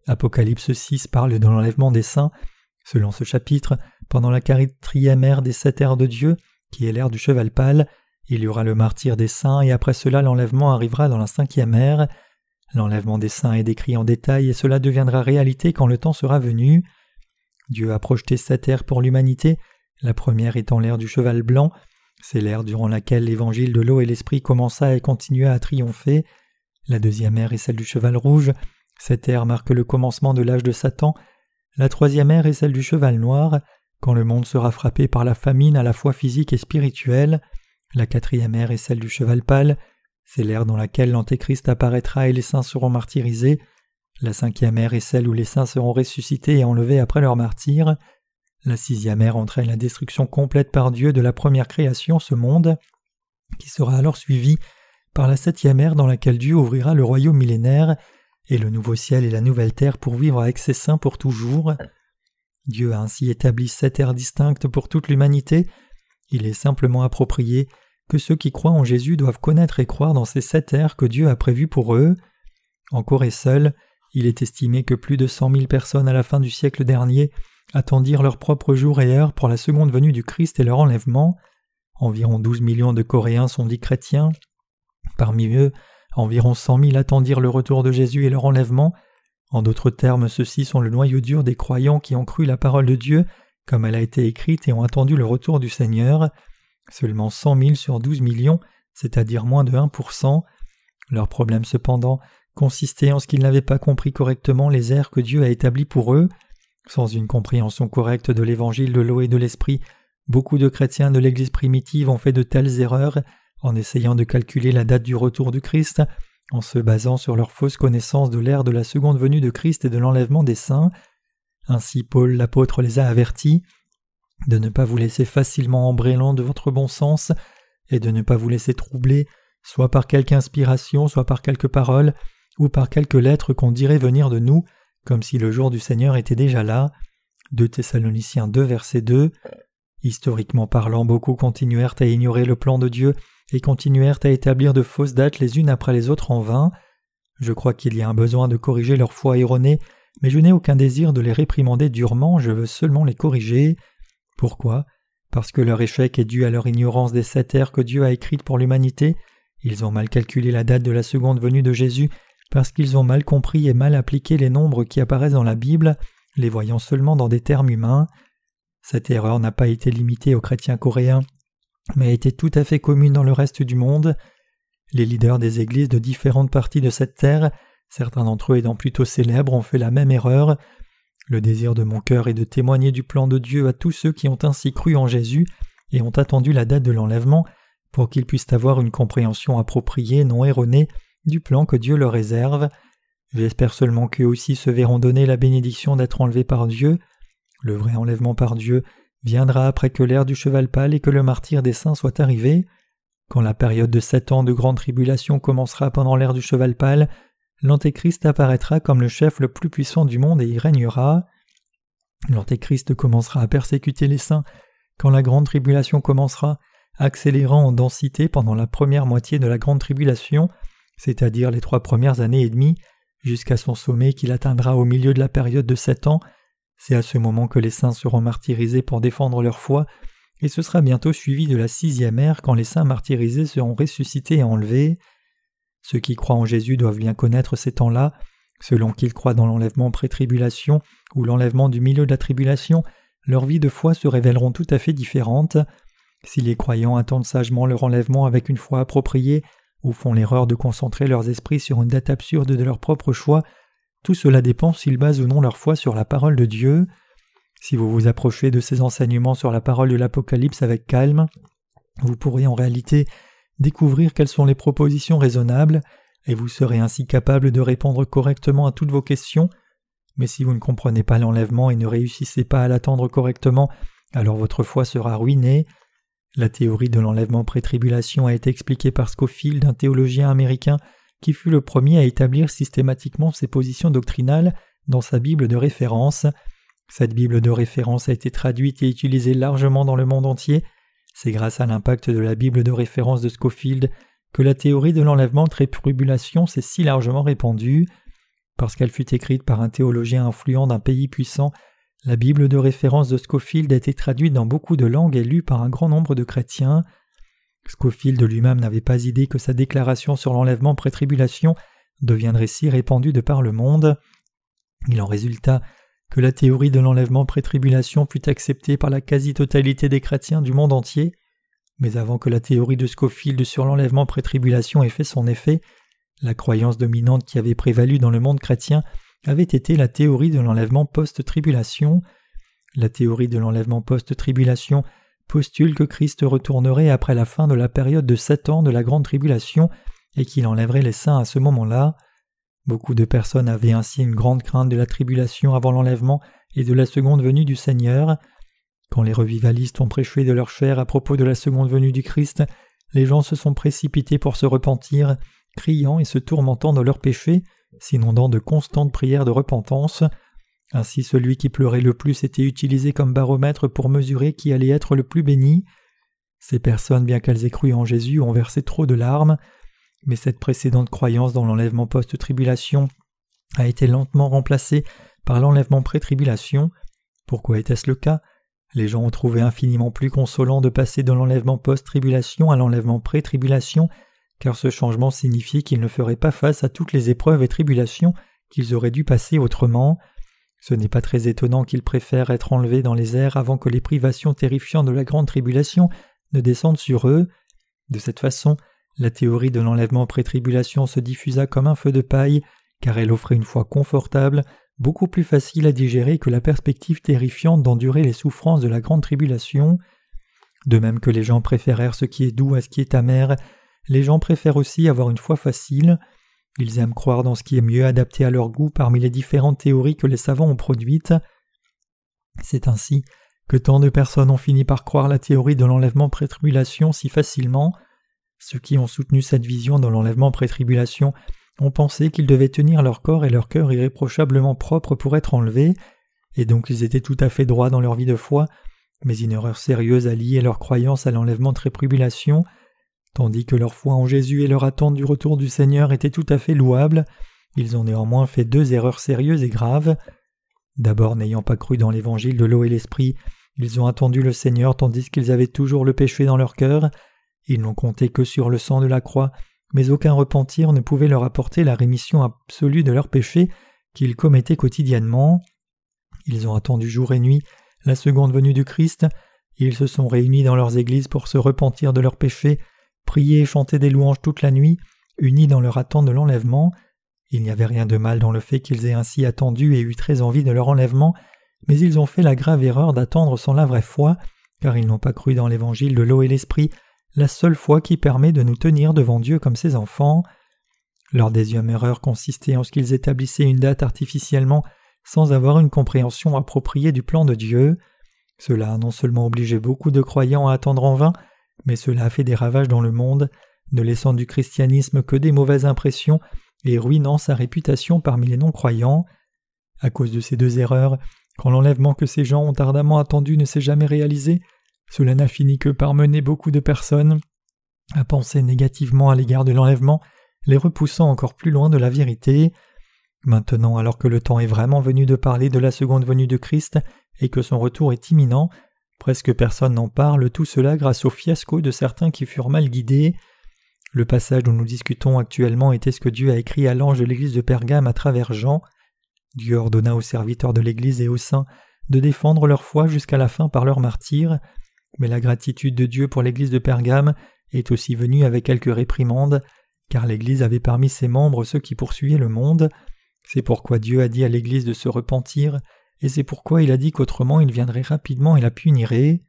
Apocalypse 6 parle de l'enlèvement des saints Selon ce chapitre, pendant la quatrième ère des sept ères de Dieu, qui est l'ère du cheval pâle, il y aura le martyr des saints et après cela l'enlèvement arrivera dans la cinquième ère. L'enlèvement des saints est décrit en détail et cela deviendra réalité quand le temps sera venu. Dieu a projeté sept ères pour l'humanité, la première étant l'ère du cheval blanc, c'est l'ère durant laquelle l'évangile de l'eau et l'esprit commença et continua à triompher. La deuxième ère est celle du cheval rouge, cette ère marque le commencement de l'âge de Satan, la troisième ère est celle du cheval noir, quand le monde sera frappé par la famine à la fois physique et spirituelle. La quatrième ère est celle du cheval pâle, c'est l'ère dans laquelle l'Antéchrist apparaîtra et les saints seront martyrisés. La cinquième ère est celle où les saints seront ressuscités et enlevés après leur martyr. La sixième ère entraîne la destruction complète par Dieu de la première création, ce monde, qui sera alors suivi par la septième ère dans laquelle Dieu ouvrira le royaume millénaire et le nouveau ciel et la nouvelle terre pour vivre avec ses saints pour toujours. Dieu a ainsi établi sept ères distinctes pour toute l'humanité. Il est simplement approprié que ceux qui croient en Jésus doivent connaître et croire dans ces sept ères que Dieu a prévues pour eux. En Corée seule, il est estimé que plus de cent mille personnes à la fin du siècle dernier attendirent leur propre jour et heure pour la seconde venue du Christ et leur enlèvement. Environ douze millions de Coréens sont dits chrétiens. Parmi eux, environ cent mille attendirent le retour de Jésus et leur enlèvement. En d'autres termes, ceux-ci sont le noyau dur des croyants qui ont cru la parole de Dieu comme elle a été écrite et ont attendu le retour du Seigneur. Seulement cent mille sur douze millions, c'est-à-dire moins de 1%. Leur problème cependant consistait en ce qu'ils n'avaient pas compris correctement les airs que Dieu a établis pour eux. Sans une compréhension correcte de l'évangile de l'eau et de l'esprit, beaucoup de chrétiens de l'Église primitive ont fait de telles erreurs en essayant de calculer la date du retour du Christ, en se basant sur leur fausse connaissance de l'ère de la seconde venue de Christ et de l'enlèvement des saints. Ainsi Paul l'apôtre les a avertis de ne pas vous laisser facilement embrélant de votre bon sens et de ne pas vous laisser troubler soit par quelque inspiration, soit par quelques paroles, ou par quelques lettres qu'on dirait venir de nous, comme si le jour du Seigneur était déjà là. 2 Thessaloniciens 2 verset 2. Historiquement parlant, beaucoup continuèrent à ignorer le plan de Dieu et continuèrent à établir de fausses dates les unes après les autres en vain. Je crois qu'il y a un besoin de corriger leur foi erronée, mais je n'ai aucun désir de les réprimander durement, je veux seulement les corriger. Pourquoi? Parce que leur échec est dû à leur ignorance des sept ères que Dieu a écrites pour l'humanité. Ils ont mal calculé la date de la seconde venue de Jésus parce qu'ils ont mal compris et mal appliqué les nombres qui apparaissent dans la Bible, les voyant seulement dans des termes humains. Cette erreur n'a pas été limitée aux chrétiens coréens, mais a été tout à fait commune dans le reste du monde. Les leaders des églises de différentes parties de cette terre, certains d'entre eux étant plutôt célèbres, ont fait la même erreur. Le désir de mon cœur est de témoigner du plan de Dieu à tous ceux qui ont ainsi cru en Jésus et ont attendu la date de l'enlèvement pour qu'ils puissent avoir une compréhension appropriée, non erronée, du plan que Dieu leur réserve. J'espère seulement qu'eux aussi se verront donner la bénédiction d'être enlevés par Dieu. Le vrai enlèvement par Dieu viendra après que l'ère du cheval pâle et que le martyr des saints soit arrivé. Quand la période de sept ans de grande tribulation commencera pendant l'ère du cheval pâle, l'Antéchrist apparaîtra comme le chef le plus puissant du monde et y régnera. L'Antéchrist commencera à persécuter les saints quand la grande tribulation commencera, accélérant en densité pendant la première moitié de la grande tribulation, c'est-à-dire les trois premières années et demie, jusqu'à son sommet qu'il atteindra au milieu de la période de sept ans. C'est à ce moment que les saints seront martyrisés pour défendre leur foi, et ce sera bientôt suivi de la sixième ère quand les saints martyrisés seront ressuscités et enlevés. Ceux qui croient en Jésus doivent bien connaître ces temps-là, selon qu'ils croient dans l'enlèvement pré-tribulation ou l'enlèvement du milieu de la tribulation, leurs vies de foi se révéleront tout à fait différentes. Si les croyants attendent sagement leur enlèvement avec une foi appropriée, ou font l'erreur de concentrer leurs esprits sur une date absurde de leur propre choix, tout cela dépend s'ils basent ou non leur foi sur la parole de Dieu. Si vous vous approchez de ces enseignements sur la parole de l'Apocalypse avec calme, vous pourrez en réalité découvrir quelles sont les propositions raisonnables, et vous serez ainsi capable de répondre correctement à toutes vos questions. Mais si vous ne comprenez pas l'enlèvement et ne réussissez pas à l'attendre correctement, alors votre foi sera ruinée. La théorie de l'enlèvement pré-tribulation a été expliquée par Scofield, un théologien américain qui fut le premier à établir systématiquement ses positions doctrinales dans sa Bible de référence. Cette Bible de référence a été traduite et utilisée largement dans le monde entier. C'est grâce à l'impact de la Bible de référence de Scofield que la théorie de l'enlèvement pré-tribulation s'est si largement répandue. Parce qu'elle fut écrite par un théologien influent d'un pays puissant, la Bible de référence de Scofield a été traduite dans beaucoup de langues et lue par un grand nombre de chrétiens. Scofield lui-même n'avait pas idée que sa déclaration sur l'enlèvement pré-tribulation deviendrait si répandue de par le monde. Il en résulta que la théorie de l'enlèvement pré-tribulation fut acceptée par la quasi-totalité des chrétiens du monde entier. Mais avant que la théorie de Scofield sur l'enlèvement pré-tribulation ait fait son effet, la croyance dominante qui avait prévalu dans le monde chrétien avait été la théorie de l'enlèvement post-tribulation. La théorie de l'enlèvement post-tribulation postule que Christ retournerait après la fin de la période de sept ans de la grande tribulation et qu'il enlèverait les saints à ce moment-là. Beaucoup de personnes avaient ainsi une grande crainte de la tribulation avant l'enlèvement et de la seconde venue du Seigneur. Quand les revivalistes ont prêché de leur chair à propos de la seconde venue du Christ, les gens se sont précipités pour se repentir, criant et se tourmentant de leurs péchés, s'inondant de constantes prières de repentance. Ainsi celui qui pleurait le plus était utilisé comme baromètre pour mesurer qui allait être le plus béni. Ces personnes, bien qu'elles aient cru en Jésus, ont versé trop de larmes, mais cette précédente croyance dans l'enlèvement post-tribulation a été lentement remplacée par l'enlèvement pré-tribulation. Pourquoi était-ce le cas? Les gens ont trouvé infiniment plus consolant de passer de l'enlèvement post-tribulation à l'enlèvement pré-tribulation, car ce changement signifiait qu'ils ne feraient pas face à toutes les épreuves et tribulations qu'ils auraient dû passer autrement. Ce n'est pas très étonnant qu'ils préfèrent être enlevés dans les airs avant que les privations terrifiantes de la grande tribulation ne descendent sur eux. De cette façon, la théorie de l'enlèvement pré-tribulation se diffusa comme un feu de paille, car elle offrait une foi confortable, beaucoup plus facile à digérer que la perspective terrifiante d'endurer les souffrances de la grande tribulation. De même que les gens préférèrent ce qui est doux à ce qui est amer, les gens préfèrent aussi avoir une foi facile. Ils aiment croire dans ce qui est mieux adapté à leur goût parmi les différentes théories que les savants ont produites. C'est ainsi que tant de personnes ont fini par croire la théorie de l'enlèvement pré-tribulation si facilement. Ceux qui ont soutenu cette vision de l'enlèvement pré-tribulation ont pensé qu'ils devaient tenir leur corps et leur cœur irréprochablement propres pour être enlevés, et donc ils étaient tout à fait droits dans leur vie de foi, mais une erreur sérieuse à lier leur croyance à l'enlèvement pré-tribulation, Tandis que leur foi en Jésus et leur attente du retour du Seigneur étaient tout à fait louables, ils ont néanmoins fait deux erreurs sérieuses et graves. D'abord, n'ayant pas cru dans l'évangile de l'eau et l'esprit, ils ont attendu le Seigneur tandis qu'ils avaient toujours le péché dans leur cœur. Ils n'ont compté que sur le sang de la croix, mais aucun repentir ne pouvait leur apporter la rémission absolue de leurs péchés qu'ils commettaient quotidiennement. Ils ont attendu jour et nuit la seconde venue du Christ, ils se sont réunis dans leurs églises pour se repentir de leurs péchés prier et chanter des louanges toute la nuit, unis dans leur attente de l'enlèvement. Il n'y avait rien de mal dans le fait qu'ils aient ainsi attendu et eu très envie de leur enlèvement, mais ils ont fait la grave erreur d'attendre sans la vraie foi, car ils n'ont pas cru dans l'évangile de l'eau et l'esprit, la seule foi qui permet de nous tenir devant Dieu comme ses enfants. Leur deuxième erreur consistait en ce qu'ils établissaient une date artificiellement sans avoir une compréhension appropriée du plan de Dieu. Cela a non seulement obligé beaucoup de croyants à attendre en vain, mais cela a fait des ravages dans le monde, ne laissant du christianisme que des mauvaises impressions et ruinant sa réputation parmi les non-croyants. À cause de ces deux erreurs, quand l'enlèvement que ces gens ont ardemment attendu ne s'est jamais réalisé, cela n'a fini que par mener beaucoup de personnes à penser négativement à l'égard de l'enlèvement, les repoussant encore plus loin de la vérité. Maintenant, alors que le temps est vraiment venu de parler de la seconde venue de Christ et que son retour est imminent, Presque personne n'en parle, tout cela grâce au fiasco de certains qui furent mal guidés. Le passage dont nous discutons actuellement était ce que Dieu a écrit à l'ange de l'église de Pergame à travers Jean. Dieu ordonna aux serviteurs de l'église et aux saints de défendre leur foi jusqu'à la fin par leur martyr, mais la gratitude de Dieu pour l'église de Pergame est aussi venue avec quelques réprimandes, car l'église avait parmi ses membres ceux qui poursuivaient le monde. C'est pourquoi Dieu a dit à l'église de se repentir et c'est pourquoi il a dit qu'autrement il viendrait rapidement et la punirait.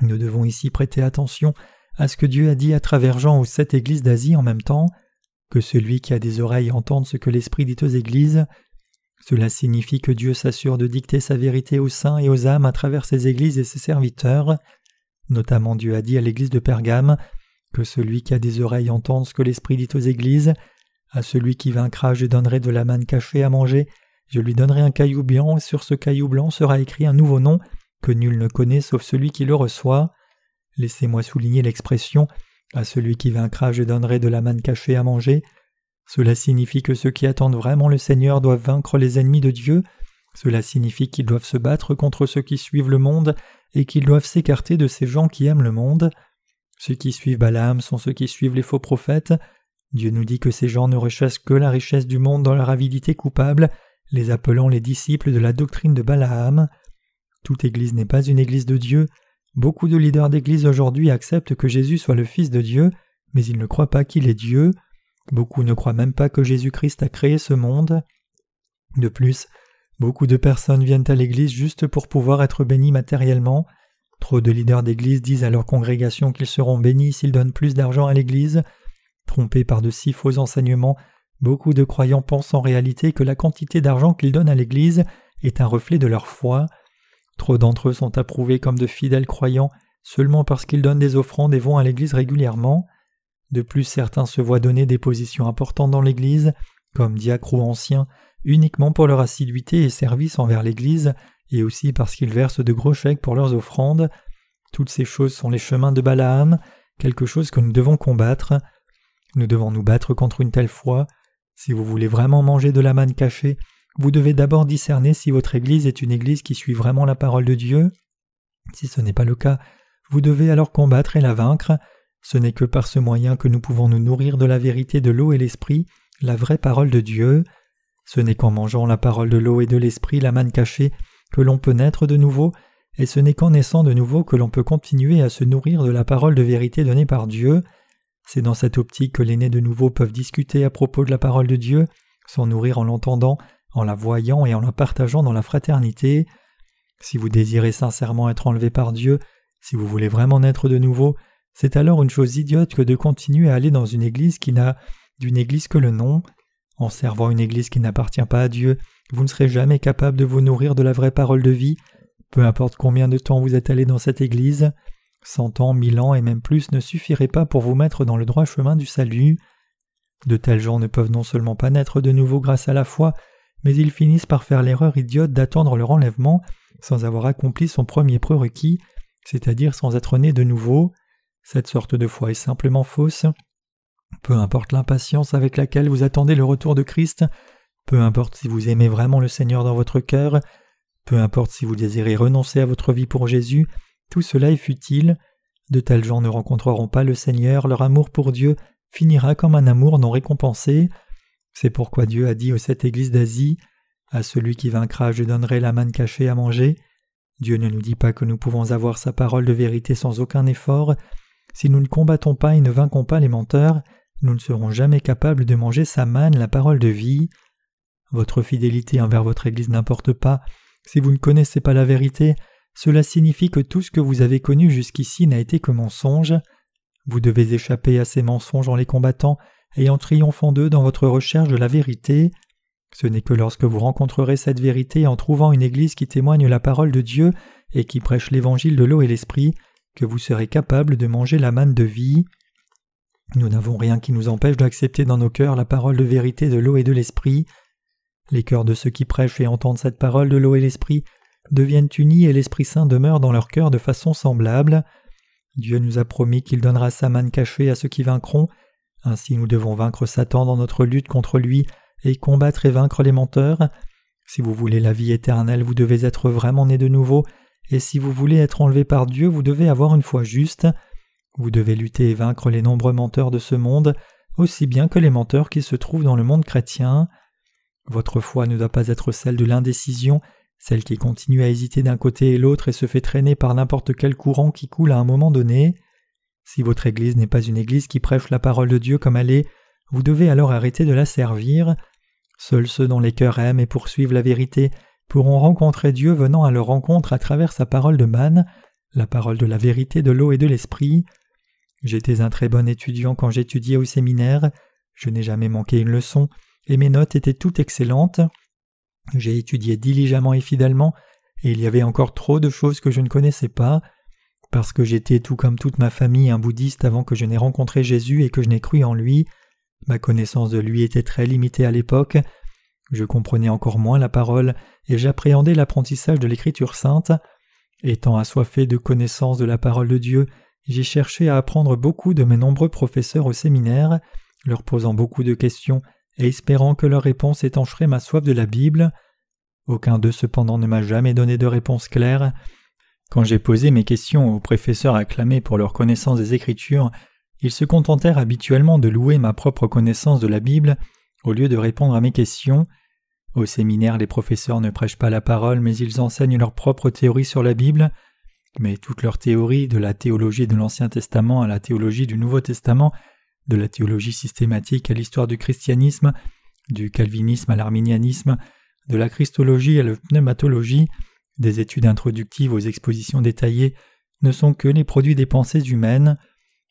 Nous devons ici prêter attention à ce que Dieu a dit à travers Jean aux sept églises d'Asie en même temps, que celui qui a des oreilles entende ce que l'Esprit dit aux églises. Cela signifie que Dieu s'assure de dicter sa vérité aux saints et aux âmes à travers ses églises et ses serviteurs. Notamment Dieu a dit à l'église de Pergame que celui qui a des oreilles entende ce que l'Esprit dit aux églises. À celui qui vaincra, je donnerai de la manne cachée à manger, je lui donnerai un caillou blanc, et sur ce caillou blanc sera écrit un nouveau nom que nul ne connaît sauf celui qui le reçoit. Laissez-moi souligner l'expression À celui qui vaincra, je donnerai de la manne cachée à manger. Cela signifie que ceux qui attendent vraiment le Seigneur doivent vaincre les ennemis de Dieu. Cela signifie qu'ils doivent se battre contre ceux qui suivent le monde et qu'ils doivent s'écarter de ces gens qui aiment le monde. Ceux qui suivent Balaam sont ceux qui suivent les faux prophètes. Dieu nous dit que ces gens ne rechassent que la richesse du monde dans leur avidité coupable les appelant les disciples de la doctrine de Balaam. Toute Église n'est pas une Église de Dieu. Beaucoup de leaders d'Église aujourd'hui acceptent que Jésus soit le Fils de Dieu, mais ils ne croient pas qu'il est Dieu. Beaucoup ne croient même pas que Jésus-Christ a créé ce monde. De plus, beaucoup de personnes viennent à l'Église juste pour pouvoir être bénis matériellement. Trop de leaders d'Église disent à leur congrégation qu'ils seront bénis s'ils donnent plus d'argent à l'Église. Trompés par de si faux enseignements, Beaucoup de croyants pensent en réalité que la quantité d'argent qu'ils donnent à l'Église est un reflet de leur foi. Trop d'entre eux sont approuvés comme de fidèles croyants seulement parce qu'ils donnent des offrandes et vont à l'Église régulièrement. De plus, certains se voient donner des positions importantes dans l'Église, comme diacres ou anciens, uniquement pour leur assiduité et service envers l'Église, et aussi parce qu'ils versent de gros chèques pour leurs offrandes. Toutes ces choses sont les chemins de Balaam, quelque chose que nous devons combattre. Nous devons nous battre contre une telle foi. Si vous voulez vraiment manger de la manne cachée, vous devez d'abord discerner si votre Église est une Église qui suit vraiment la parole de Dieu. Si ce n'est pas le cas, vous devez alors combattre et la vaincre. Ce n'est que par ce moyen que nous pouvons nous nourrir de la vérité de l'eau et l'esprit, la vraie parole de Dieu. Ce n'est qu'en mangeant la parole de l'eau et de l'esprit, la manne cachée, que l'on peut naître de nouveau, et ce n'est qu'en naissant de nouveau que l'on peut continuer à se nourrir de la parole de vérité donnée par Dieu. C'est dans cette optique que les nés de nouveau peuvent discuter à propos de la parole de Dieu, s'en nourrir en l'entendant, en la voyant et en la partageant dans la fraternité. Si vous désirez sincèrement être enlevé par Dieu, si vous voulez vraiment naître de nouveau, c'est alors une chose idiote que de continuer à aller dans une église qui n'a d'une église que le nom. En servant une église qui n'appartient pas à Dieu, vous ne serez jamais capable de vous nourrir de la vraie parole de vie, peu importe combien de temps vous êtes allé dans cette église. Cent ans, mille ans et même plus ne suffiraient pas pour vous mettre dans le droit chemin du salut. De tels gens ne peuvent non seulement pas naître de nouveau grâce à la foi, mais ils finissent par faire l'erreur idiote d'attendre leur enlèvement sans avoir accompli son premier prérequis, c'est-à-dire sans être né de nouveau. Cette sorte de foi est simplement fausse. Peu importe l'impatience avec laquelle vous attendez le retour de Christ, peu importe si vous aimez vraiment le Seigneur dans votre cœur, peu importe si vous désirez renoncer à votre vie pour Jésus, tout cela est futile. De tels gens ne rencontreront pas le Seigneur, leur amour pour Dieu finira comme un amour non récompensé. C'est pourquoi Dieu a dit aux sept églises d'Asie À celui qui vaincra, je donnerai la manne cachée à manger. Dieu ne nous dit pas que nous pouvons avoir sa parole de vérité sans aucun effort. Si nous ne combattons pas et ne vainquons pas les menteurs, nous ne serons jamais capables de manger sa manne, la parole de vie. Votre fidélité envers votre Église n'importe pas. Si vous ne connaissez pas la vérité, cela signifie que tout ce que vous avez connu jusqu'ici n'a été que mensonge. Vous devez échapper à ces mensonges en les combattant et en triomphant d'eux dans votre recherche de la vérité. Ce n'est que lorsque vous rencontrerez cette vérité en trouvant une Église qui témoigne la parole de Dieu et qui prêche l'évangile de l'eau et l'esprit que vous serez capable de manger la manne de vie. Nous n'avons rien qui nous empêche d'accepter dans nos cœurs la parole de vérité de l'eau et de l'esprit. Les cœurs de ceux qui prêchent et entendent cette parole de l'eau et l'esprit deviennent unis et l'Esprit Saint demeure dans leur cœur de façon semblable. Dieu nous a promis qu'il donnera sa manne cachée à ceux qui vaincront, ainsi nous devons vaincre Satan dans notre lutte contre lui et combattre et vaincre les menteurs. Si vous voulez la vie éternelle, vous devez être vraiment né de nouveau, et si vous voulez être enlevé par Dieu, vous devez avoir une foi juste. Vous devez lutter et vaincre les nombreux menteurs de ce monde, aussi bien que les menteurs qui se trouvent dans le monde chrétien. Votre foi ne doit pas être celle de l'indécision, celle qui continue à hésiter d'un côté et l'autre et se fait traîner par n'importe quel courant qui coule à un moment donné. Si votre Église n'est pas une Église qui prêche la parole de Dieu comme elle est, vous devez alors arrêter de la servir. Seuls ceux dont les cœurs aiment et poursuivent la vérité pourront rencontrer Dieu venant à leur rencontre à travers sa parole de manne, la parole de la vérité de l'eau et de l'esprit. J'étais un très bon étudiant quand j'étudiais au séminaire, je n'ai jamais manqué une leçon, et mes notes étaient toutes excellentes. J'ai étudié diligemment et fidèlement, et il y avait encore trop de choses que je ne connaissais pas. Parce que j'étais tout comme toute ma famille un bouddhiste avant que je n'ai rencontré Jésus et que je n'ai cru en lui, ma connaissance de lui était très limitée à l'époque, je comprenais encore moins la parole et j'appréhendais l'apprentissage de l'Écriture sainte. Étant assoiffé de connaissance de la parole de Dieu, j'ai cherché à apprendre beaucoup de mes nombreux professeurs au séminaire, leur posant beaucoup de questions espérant que leurs réponses étancheraient ma soif de la Bible. Aucun d'eux cependant ne m'a jamais donné de réponse claire. Quand j'ai posé mes questions aux professeurs acclamés pour leur connaissance des Écritures, ils se contentèrent habituellement de louer ma propre connaissance de la Bible au lieu de répondre à mes questions. Au séminaire, les professeurs ne prêchent pas la parole, mais ils enseignent leur propre théorie sur la Bible mais toute leur théorie, de la théologie de l'Ancien Testament à la théologie du Nouveau Testament, de la théologie systématique à l'histoire du christianisme, du calvinisme à l'arminianisme, de la christologie à la pneumatologie, des études introductives aux expositions détaillées, ne sont que les produits des pensées humaines.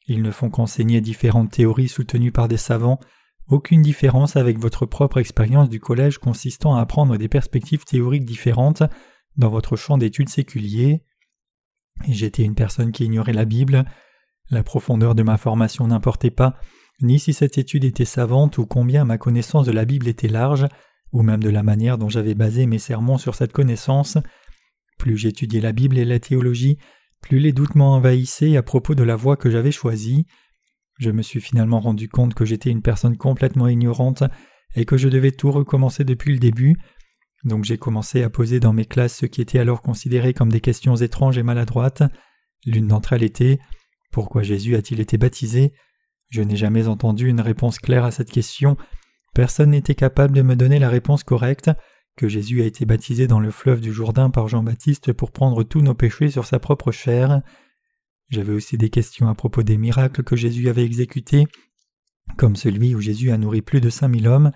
Ils ne font qu'enseigner différentes théories soutenues par des savants, aucune différence avec votre propre expérience du collège consistant à apprendre des perspectives théoriques différentes dans votre champ d'études séculier. J'étais une personne qui ignorait la Bible. La profondeur de ma formation n'importait pas, ni si cette étude était savante ou combien ma connaissance de la Bible était large, ou même de la manière dont j'avais basé mes sermons sur cette connaissance. Plus j'étudiais la Bible et la théologie, plus les doutes m'envahissaient à propos de la voie que j'avais choisie. Je me suis finalement rendu compte que j'étais une personne complètement ignorante et que je devais tout recommencer depuis le début, Donc j'ai commencé à poser dans mes classes ce qui était alors considéré comme des questions étranges et maladroites. L'une d'entre elles était Pourquoi Jésus a-t-il été baptisé? Je n'ai jamais entendu une réponse claire à cette question. Personne n'était capable de me donner la réponse correcte que Jésus a été baptisé dans le fleuve du Jourdain par Jean-Baptiste pour prendre tous nos péchés sur sa propre chair. J'avais aussi des questions à propos des miracles que Jésus avait exécutés, comme celui où Jésus a nourri plus de cinq mille hommes,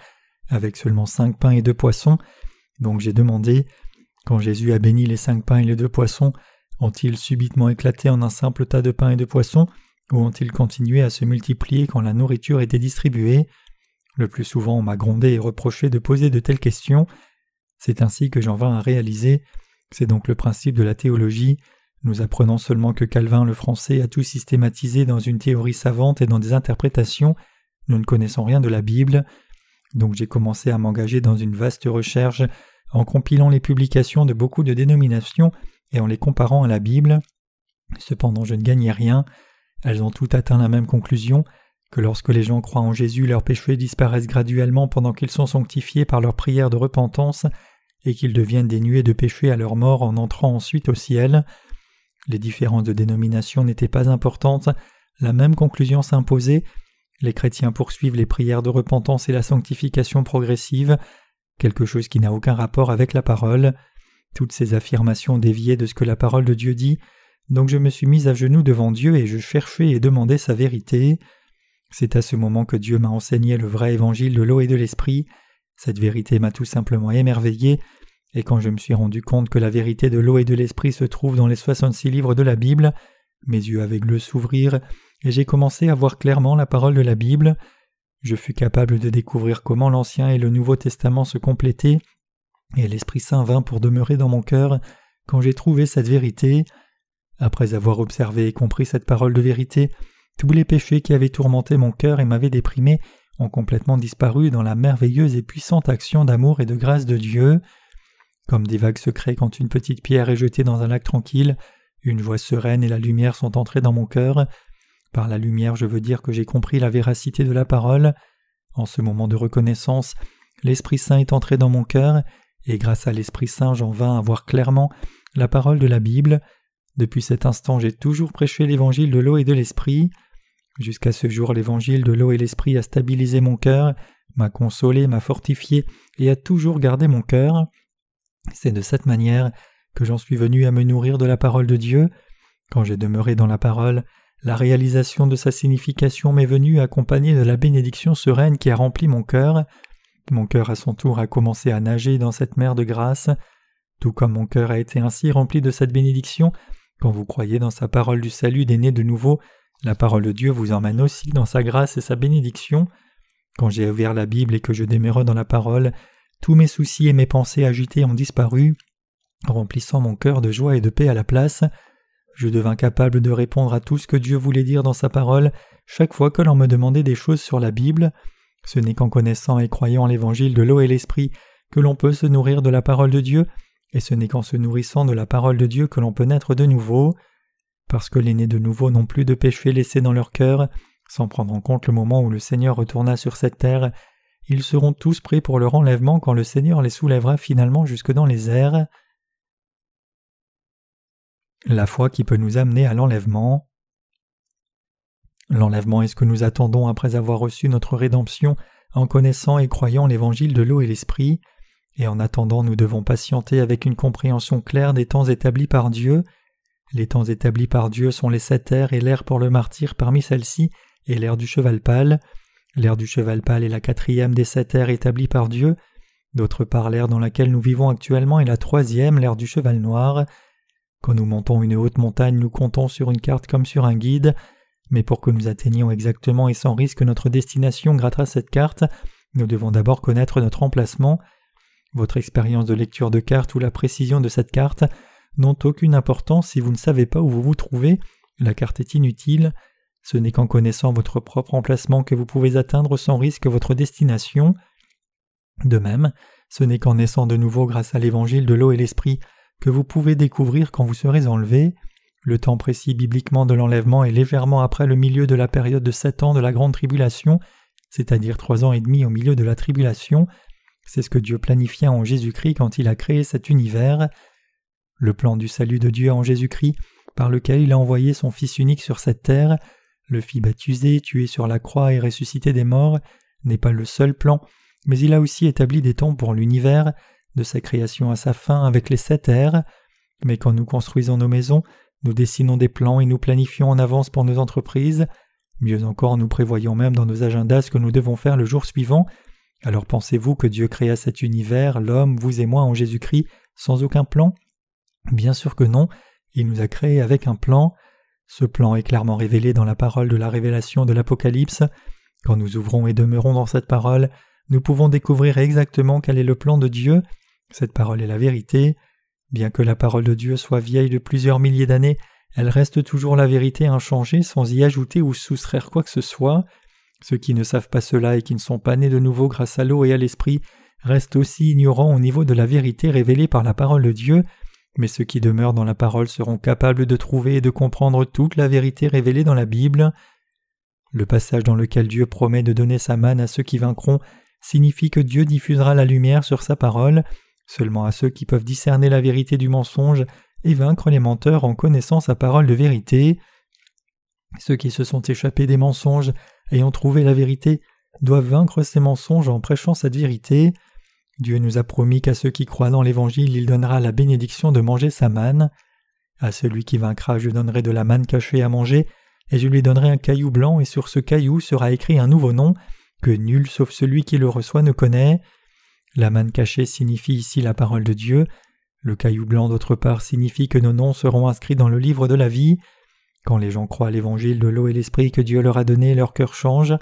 avec seulement cinq pains et deux poissons. Donc j'ai demandé, quand Jésus a béni les cinq pains et les deux poissons, ont-ils subitement éclaté en un simple tas de pains et de poissons, ou ont-ils continué à se multiplier quand la nourriture était distribuée? Le plus souvent on m'a grondé et reproché de poser de telles questions. C'est ainsi que j'en vins à réaliser. C'est donc le principe de la théologie. Nous apprenons seulement que Calvin le français a tout systématisé dans une théorie savante et dans des interprétations. Nous ne connaissons rien de la Bible. Donc j'ai commencé à m'engager dans une vaste recherche en compilant les publications de beaucoup de dénominations et en les comparant à la Bible. Cependant je ne gagnais rien. Elles ont toutes atteint la même conclusion que lorsque les gens croient en Jésus, leurs péchés disparaissent graduellement pendant qu'ils sont sanctifiés par leur prière de repentance et qu'ils deviennent dénués de péché à leur mort en entrant ensuite au ciel. Les différences de dénomination n'étaient pas importantes, la même conclusion s'imposait, les chrétiens poursuivent les prières de repentance et la sanctification progressive, quelque chose qui n'a aucun rapport avec la parole. Toutes ces affirmations déviaient de ce que la parole de Dieu dit, donc je me suis mis à genoux devant Dieu et je cherchais et demandais sa vérité. C'est à ce moment que Dieu m'a enseigné le vrai évangile de l'eau et de l'esprit. Cette vérité m'a tout simplement émerveillé, et quand je me suis rendu compte que la vérité de l'eau et de l'esprit se trouve dans les soixante-six livres de la Bible, mes yeux le s'ouvrir, et j'ai commencé à voir clairement la parole de la Bible. Je fus capable de découvrir comment l'Ancien et le Nouveau Testament se complétaient, et l'Esprit Saint vint pour demeurer dans mon cœur quand j'ai trouvé cette vérité. Après avoir observé et compris cette parole de vérité, tous les péchés qui avaient tourmenté mon cœur et m'avaient déprimé ont complètement disparu dans la merveilleuse et puissante action d'amour et de grâce de Dieu. Comme des vagues se créent quand une petite pierre est jetée dans un lac tranquille, une voix sereine et la lumière sont entrées dans mon cœur. Par la lumière, je veux dire que j'ai compris la véracité de la parole. En ce moment de reconnaissance, l'Esprit Saint est entré dans mon cœur, et grâce à l'Esprit Saint, j'en vins à voir clairement la parole de la Bible. Depuis cet instant, j'ai toujours prêché l'évangile de l'eau et de l'esprit. Jusqu'à ce jour, l'évangile de l'eau et l'esprit a stabilisé mon cœur, m'a consolé, m'a fortifié et a toujours gardé mon cœur. C'est de cette manière que j'en suis venu à me nourrir de la parole de Dieu. Quand j'ai demeuré dans la parole, la réalisation de sa signification m'est venue accompagnée de la bénédiction sereine qui a rempli mon cœur. Mon cœur à son tour a commencé à nager dans cette mer de grâce. Tout comme mon cœur a été ainsi rempli de cette bénédiction, quand vous croyez dans sa parole du salut des de nouveau, la parole de Dieu vous emmène aussi dans sa grâce et sa bénédiction. Quand j'ai ouvert la Bible et que je demeure dans la parole, tous mes soucis et mes pensées agitées ont disparu, remplissant mon cœur de joie et de paix à la place. Je devins capable de répondre à tout ce que Dieu voulait dire dans sa parole chaque fois que l'on me demandait des choses sur la Bible. Ce n'est qu'en connaissant et croyant l'évangile de l'eau et l'esprit que l'on peut se nourrir de la parole de Dieu et ce n'est qu'en se nourrissant de la parole de Dieu que l'on peut naître de nouveau. Parce que les nés de nouveau n'ont plus de péché laissé dans leur cœur, sans prendre en compte le moment où le Seigneur retourna sur cette terre, ils seront tous prêts pour leur enlèvement quand le Seigneur les soulèvera finalement jusque dans les airs. La foi qui peut nous amener à l'enlèvement. L'enlèvement est ce que nous attendons après avoir reçu notre rédemption en connaissant et croyant l'évangile de l'eau et l'esprit et en attendant nous devons patienter avec une compréhension claire des temps établis par Dieu. Les temps établis par Dieu sont les sept ères et l'ère pour le martyr parmi celles-ci et l'ère du cheval pâle. L'ère du cheval pâle est la quatrième des sept ères établies par Dieu. D'autre part, l'ère dans laquelle nous vivons actuellement est la troisième, l'ère du cheval noir. Quand nous montons une haute montagne, nous comptons sur une carte comme sur un guide, mais pour que nous atteignions exactement et sans risque notre destination grâce à cette carte, nous devons d'abord connaître notre emplacement. Votre expérience de lecture de carte ou la précision de cette carte n'ont aucune importance si vous ne savez pas où vous vous trouvez, la carte est inutile. Ce n'est qu'en connaissant votre propre emplacement que vous pouvez atteindre sans risque votre destination. De même, ce n'est qu'en naissant de nouveau grâce à l'évangile de l'eau et l'esprit que vous pouvez découvrir quand vous serez enlevé. Le temps précis bibliquement de l'enlèvement est légèrement après le milieu de la période de sept ans de la grande tribulation, c'est-à-dire trois ans et demi au milieu de la tribulation, C'est ce que Dieu planifia en Jésus-Christ quand il a créé cet univers. Le plan du salut de Dieu en Jésus-Christ, par lequel il a envoyé son Fils unique sur cette terre, le fit baptiser, tué sur la croix et ressuscité des morts, n'est pas le seul plan, mais il a aussi établi des temps pour l'univers, de sa création à sa fin avec les sept airs. Mais quand nous construisons nos maisons, nous dessinons des plans et nous planifions en avance pour nos entreprises. Mieux encore, nous prévoyons même dans nos agendas ce que nous devons faire le jour suivant. Alors pensez-vous que Dieu créa cet univers, l'homme, vous et moi en Jésus-Christ, sans aucun plan? Bien sûr que non, il nous a créés avec un plan. Ce plan est clairement révélé dans la parole de la révélation de l'Apocalypse. Quand nous ouvrons et demeurons dans cette parole, nous pouvons découvrir exactement quel est le plan de Dieu. Cette parole est la vérité. Bien que la parole de Dieu soit vieille de plusieurs milliers d'années, elle reste toujours la vérité inchangée sans y ajouter ou soustraire quoi que ce soit. Ceux qui ne savent pas cela et qui ne sont pas nés de nouveau grâce à l'eau et à l'esprit restent aussi ignorants au niveau de la vérité révélée par la parole de Dieu, mais ceux qui demeurent dans la parole seront capables de trouver et de comprendre toute la vérité révélée dans la Bible. Le passage dans lequel Dieu promet de donner sa manne à ceux qui vaincront signifie que Dieu diffusera la lumière sur sa parole seulement à ceux qui peuvent discerner la vérité du mensonge et vaincre les menteurs en connaissant sa parole de vérité. Ceux qui se sont échappés des mensonges, ayant trouvé la vérité, doivent vaincre ces mensonges en prêchant cette vérité. Dieu nous a promis qu'à ceux qui croient dans l'Évangile, il donnera la bénédiction de manger sa manne. À celui qui vaincra, je donnerai de la manne cachée à manger, et je lui donnerai un caillou blanc, et sur ce caillou sera écrit un nouveau nom, que nul sauf celui qui le reçoit ne connaît. La manne cachée signifie ici la parole de Dieu. Le caillou blanc d'autre part signifie que nos noms seront inscrits dans le livre de la vie. Quand les gens croient l'évangile de l'eau et l'esprit que Dieu leur a donné, leur cœur change.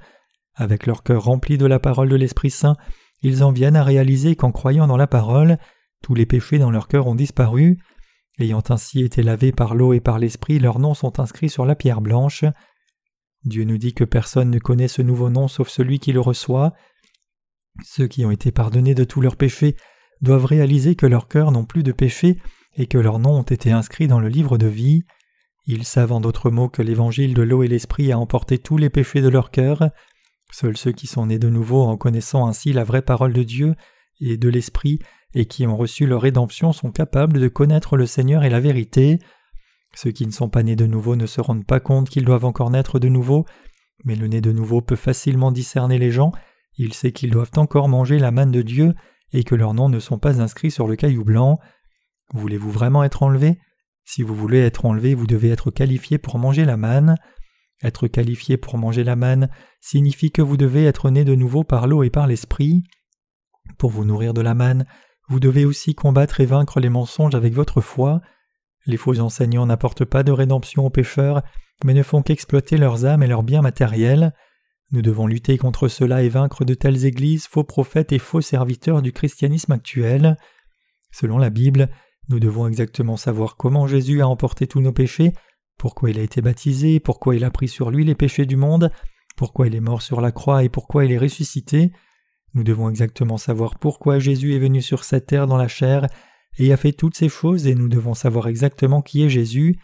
Avec leur cœur rempli de la parole de l'Esprit Saint, ils en viennent à réaliser qu'en croyant dans la parole, tous les péchés dans leur cœur ont disparu. Ayant ainsi été lavés par l'eau et par l'Esprit, leurs noms sont inscrits sur la pierre blanche. Dieu nous dit que personne ne connaît ce nouveau nom sauf celui qui le reçoit. Ceux qui ont été pardonnés de tous leurs péchés doivent réaliser que leurs cœurs n'ont plus de péché et que leurs noms ont été inscrits dans le livre de vie. Ils savent en d'autres mots que l'évangile de l'eau et l'esprit a emporté tous les péchés de leur cœur. Seuls ceux qui sont nés de nouveau en connaissant ainsi la vraie parole de Dieu et de l'esprit et qui ont reçu leur rédemption sont capables de connaître le Seigneur et la vérité. Ceux qui ne sont pas nés de nouveau ne se rendent pas compte qu'ils doivent encore naître de nouveau, mais le né de nouveau peut facilement discerner les gens il sait qu'ils doivent encore manger la manne de Dieu et que leurs noms ne sont pas inscrits sur le caillou blanc. Voulez-vous vraiment être enlevé? Si vous voulez être enlevé, vous devez être qualifié pour manger la manne. Être qualifié pour manger la manne signifie que vous devez être né de nouveau par l'eau et par l'esprit. Pour vous nourrir de la manne, vous devez aussi combattre et vaincre les mensonges avec votre foi. Les faux enseignants n'apportent pas de rédemption aux pécheurs, mais ne font qu'exploiter leurs âmes et leurs biens matériels. Nous devons lutter contre cela et vaincre de telles églises, faux prophètes et faux serviteurs du christianisme actuel. Selon la Bible, nous devons exactement savoir comment Jésus a emporté tous nos péchés, pourquoi il a été baptisé, pourquoi il a pris sur lui les péchés du monde, pourquoi il est mort sur la croix et pourquoi il est ressuscité. Nous devons exactement savoir pourquoi Jésus est venu sur cette terre dans la chair et a fait toutes ces choses et nous devons savoir exactement qui est Jésus.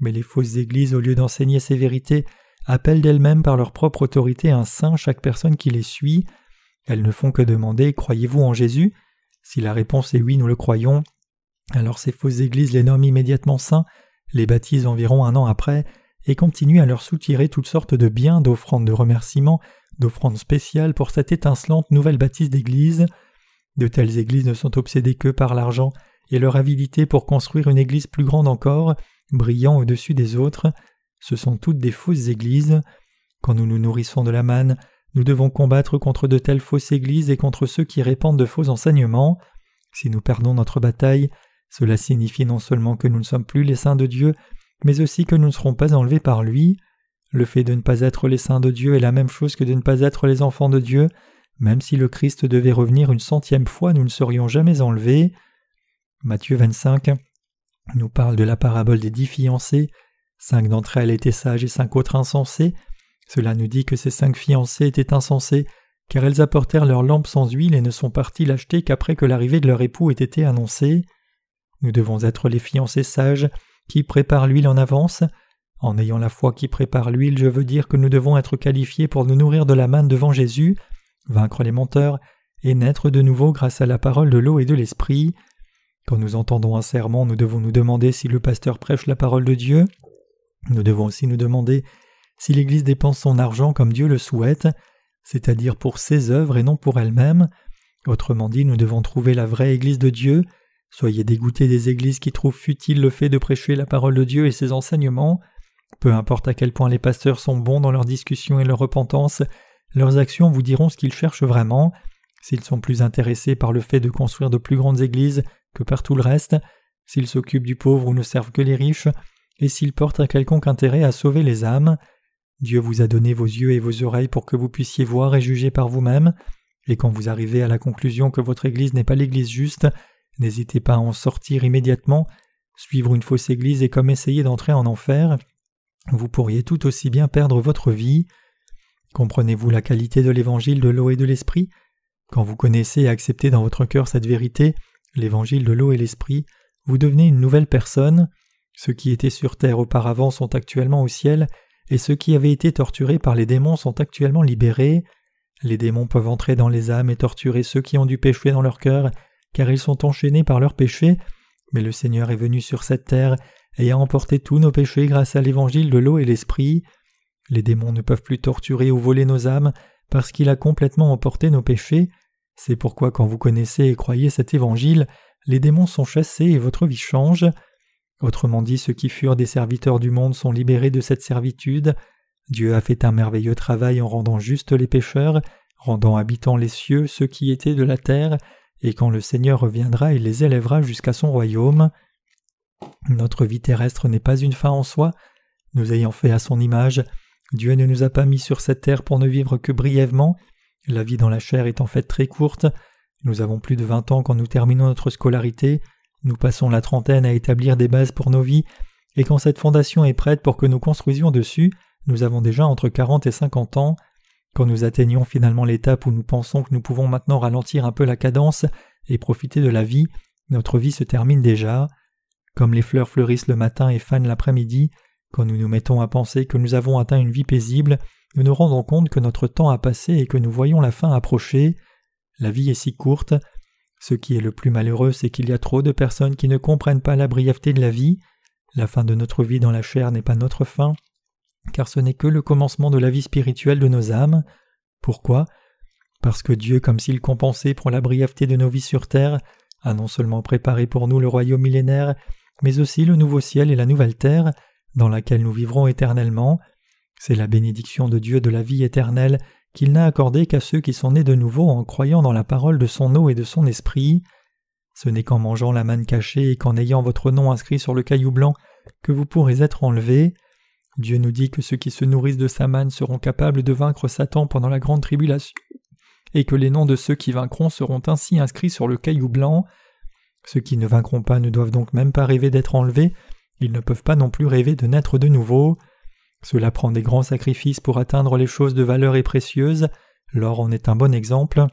Mais les fausses églises, au lieu d'enseigner ces vérités, appellent d'elles-mêmes par leur propre autorité un saint chaque personne qui les suit. Elles ne font que demander Croyez-vous en Jésus? Si la réponse est oui, nous le croyons. Alors ces fausses églises les nomment immédiatement saints, les baptisent environ un an après, et continuent à leur soutirer toutes sortes de biens, d'offrandes de remerciements, d'offrandes spéciales pour cette étincelante nouvelle baptise d'église. De telles églises ne sont obsédées que par l'argent et leur avidité pour construire une église plus grande encore, brillant au-dessus des autres. Ce sont toutes des fausses églises. Quand nous nous nourrissons de la manne, nous devons combattre contre de telles fausses églises et contre ceux qui répandent de faux enseignements. Si nous perdons notre bataille, cela signifie non seulement que nous ne sommes plus les saints de Dieu, mais aussi que nous ne serons pas enlevés par lui. Le fait de ne pas être les saints de Dieu est la même chose que de ne pas être les enfants de Dieu. Même si le Christ devait revenir une centième fois, nous ne serions jamais enlevés. Matthieu 25 nous parle de la parabole des dix fiancés. Cinq d'entre elles étaient sages et cinq autres insensées. Cela nous dit que ces cinq fiancées étaient insensées, car elles apportèrent leurs lampes sans huile et ne sont parties l'acheter qu'après que l'arrivée de leur époux ait été annoncée. Nous devons être les fiancés sages qui préparent l'huile en avance. En ayant la foi qui prépare l'huile, je veux dire que nous devons être qualifiés pour nous nourrir de la manne devant Jésus, vaincre les menteurs et naître de nouveau grâce à la parole de l'eau et de l'esprit. Quand nous entendons un serment, nous devons nous demander si le pasteur prêche la parole de Dieu. Nous devons aussi nous demander si l'Église dépense son argent comme Dieu le souhaite, c'est-à-dire pour ses œuvres et non pour elle-même. Autrement dit, nous devons trouver la vraie Église de Dieu. Soyez dégoûtés des églises qui trouvent futile le fait de prêcher la parole de Dieu et ses enseignements. Peu importe à quel point les pasteurs sont bons dans leurs discussions et leur repentance, leurs actions vous diront ce qu'ils cherchent vraiment. S'ils sont plus intéressés par le fait de construire de plus grandes églises que par tout le reste, s'ils s'occupent du pauvre ou ne servent que les riches, et s'ils portent un quelconque intérêt à sauver les âmes. Dieu vous a donné vos yeux et vos oreilles pour que vous puissiez voir et juger par vous-même, et quand vous arrivez à la conclusion que votre Église n'est pas l'Église juste, n'hésitez pas à en sortir immédiatement. Suivre une fausse Église est comme essayer d'entrer en enfer. Vous pourriez tout aussi bien perdre votre vie. Comprenez-vous la qualité de l'Évangile de l'eau et de l'Esprit? Quand vous connaissez et acceptez dans votre cœur cette vérité, l'Évangile de l'eau et l'Esprit, vous devenez une nouvelle personne. Ceux qui étaient sur terre auparavant sont actuellement au ciel, et ceux qui avaient été torturés par les démons sont actuellement libérés. Les démons peuvent entrer dans les âmes et torturer ceux qui ont du péché dans leur cœur, car ils sont enchaînés par leurs péchés, mais le Seigneur est venu sur cette terre et a emporté tous nos péchés grâce à l'évangile de l'eau et l'esprit. Les démons ne peuvent plus torturer ou voler nos âmes parce qu'il a complètement emporté nos péchés. C'est pourquoi quand vous connaissez et croyez cet évangile, les démons sont chassés et votre vie change. Autrement dit, ceux qui furent des serviteurs du monde sont libérés de cette servitude. Dieu a fait un merveilleux travail en rendant juste les pécheurs, rendant habitants les cieux ceux qui étaient de la terre, et quand le Seigneur reviendra, il les élèvera jusqu'à son royaume. Notre vie terrestre n'est pas une fin en soi. Nous ayant fait à son image, Dieu ne nous a pas mis sur cette terre pour ne vivre que brièvement. La vie dans la chair est en fait très courte. Nous avons plus de vingt ans quand nous terminons notre scolarité. Nous passons la trentaine à établir des bases pour nos vies, et quand cette fondation est prête pour que nous construisions dessus, nous avons déjà entre quarante et cinquante ans. Quand nous atteignons finalement l'étape où nous pensons que nous pouvons maintenant ralentir un peu la cadence et profiter de la vie, notre vie se termine déjà. Comme les fleurs fleurissent le matin et fanent l'après-midi, quand nous nous mettons à penser que nous avons atteint une vie paisible, nous nous rendons compte que notre temps a passé et que nous voyons la fin approcher. La vie est si courte, ce qui est le plus malheureux, c'est qu'il y a trop de personnes qui ne comprennent pas la brièveté de la vie. La fin de notre vie dans la chair n'est pas notre fin, car ce n'est que le commencement de la vie spirituelle de nos âmes. Pourquoi? Parce que Dieu, comme s'il compensait pour la brièveté de nos vies sur terre, a non seulement préparé pour nous le royaume millénaire, mais aussi le nouveau ciel et la nouvelle terre, dans laquelle nous vivrons éternellement. C'est la bénédiction de Dieu de la vie éternelle qu'il n'a accordé qu'à ceux qui sont nés de nouveau en croyant dans la parole de son eau et de son esprit. Ce n'est qu'en mangeant la manne cachée et qu'en ayant votre nom inscrit sur le caillou blanc que vous pourrez être enlevés. Dieu nous dit que ceux qui se nourrissent de sa manne seront capables de vaincre Satan pendant la grande tribulation, et que les noms de ceux qui vaincront seront ainsi inscrits sur le caillou blanc. Ceux qui ne vaincront pas ne doivent donc même pas rêver d'être enlevés, ils ne peuvent pas non plus rêver de naître de nouveau. Cela prend des grands sacrifices pour atteindre les choses de valeur et précieuses. L'or en est un bon exemple.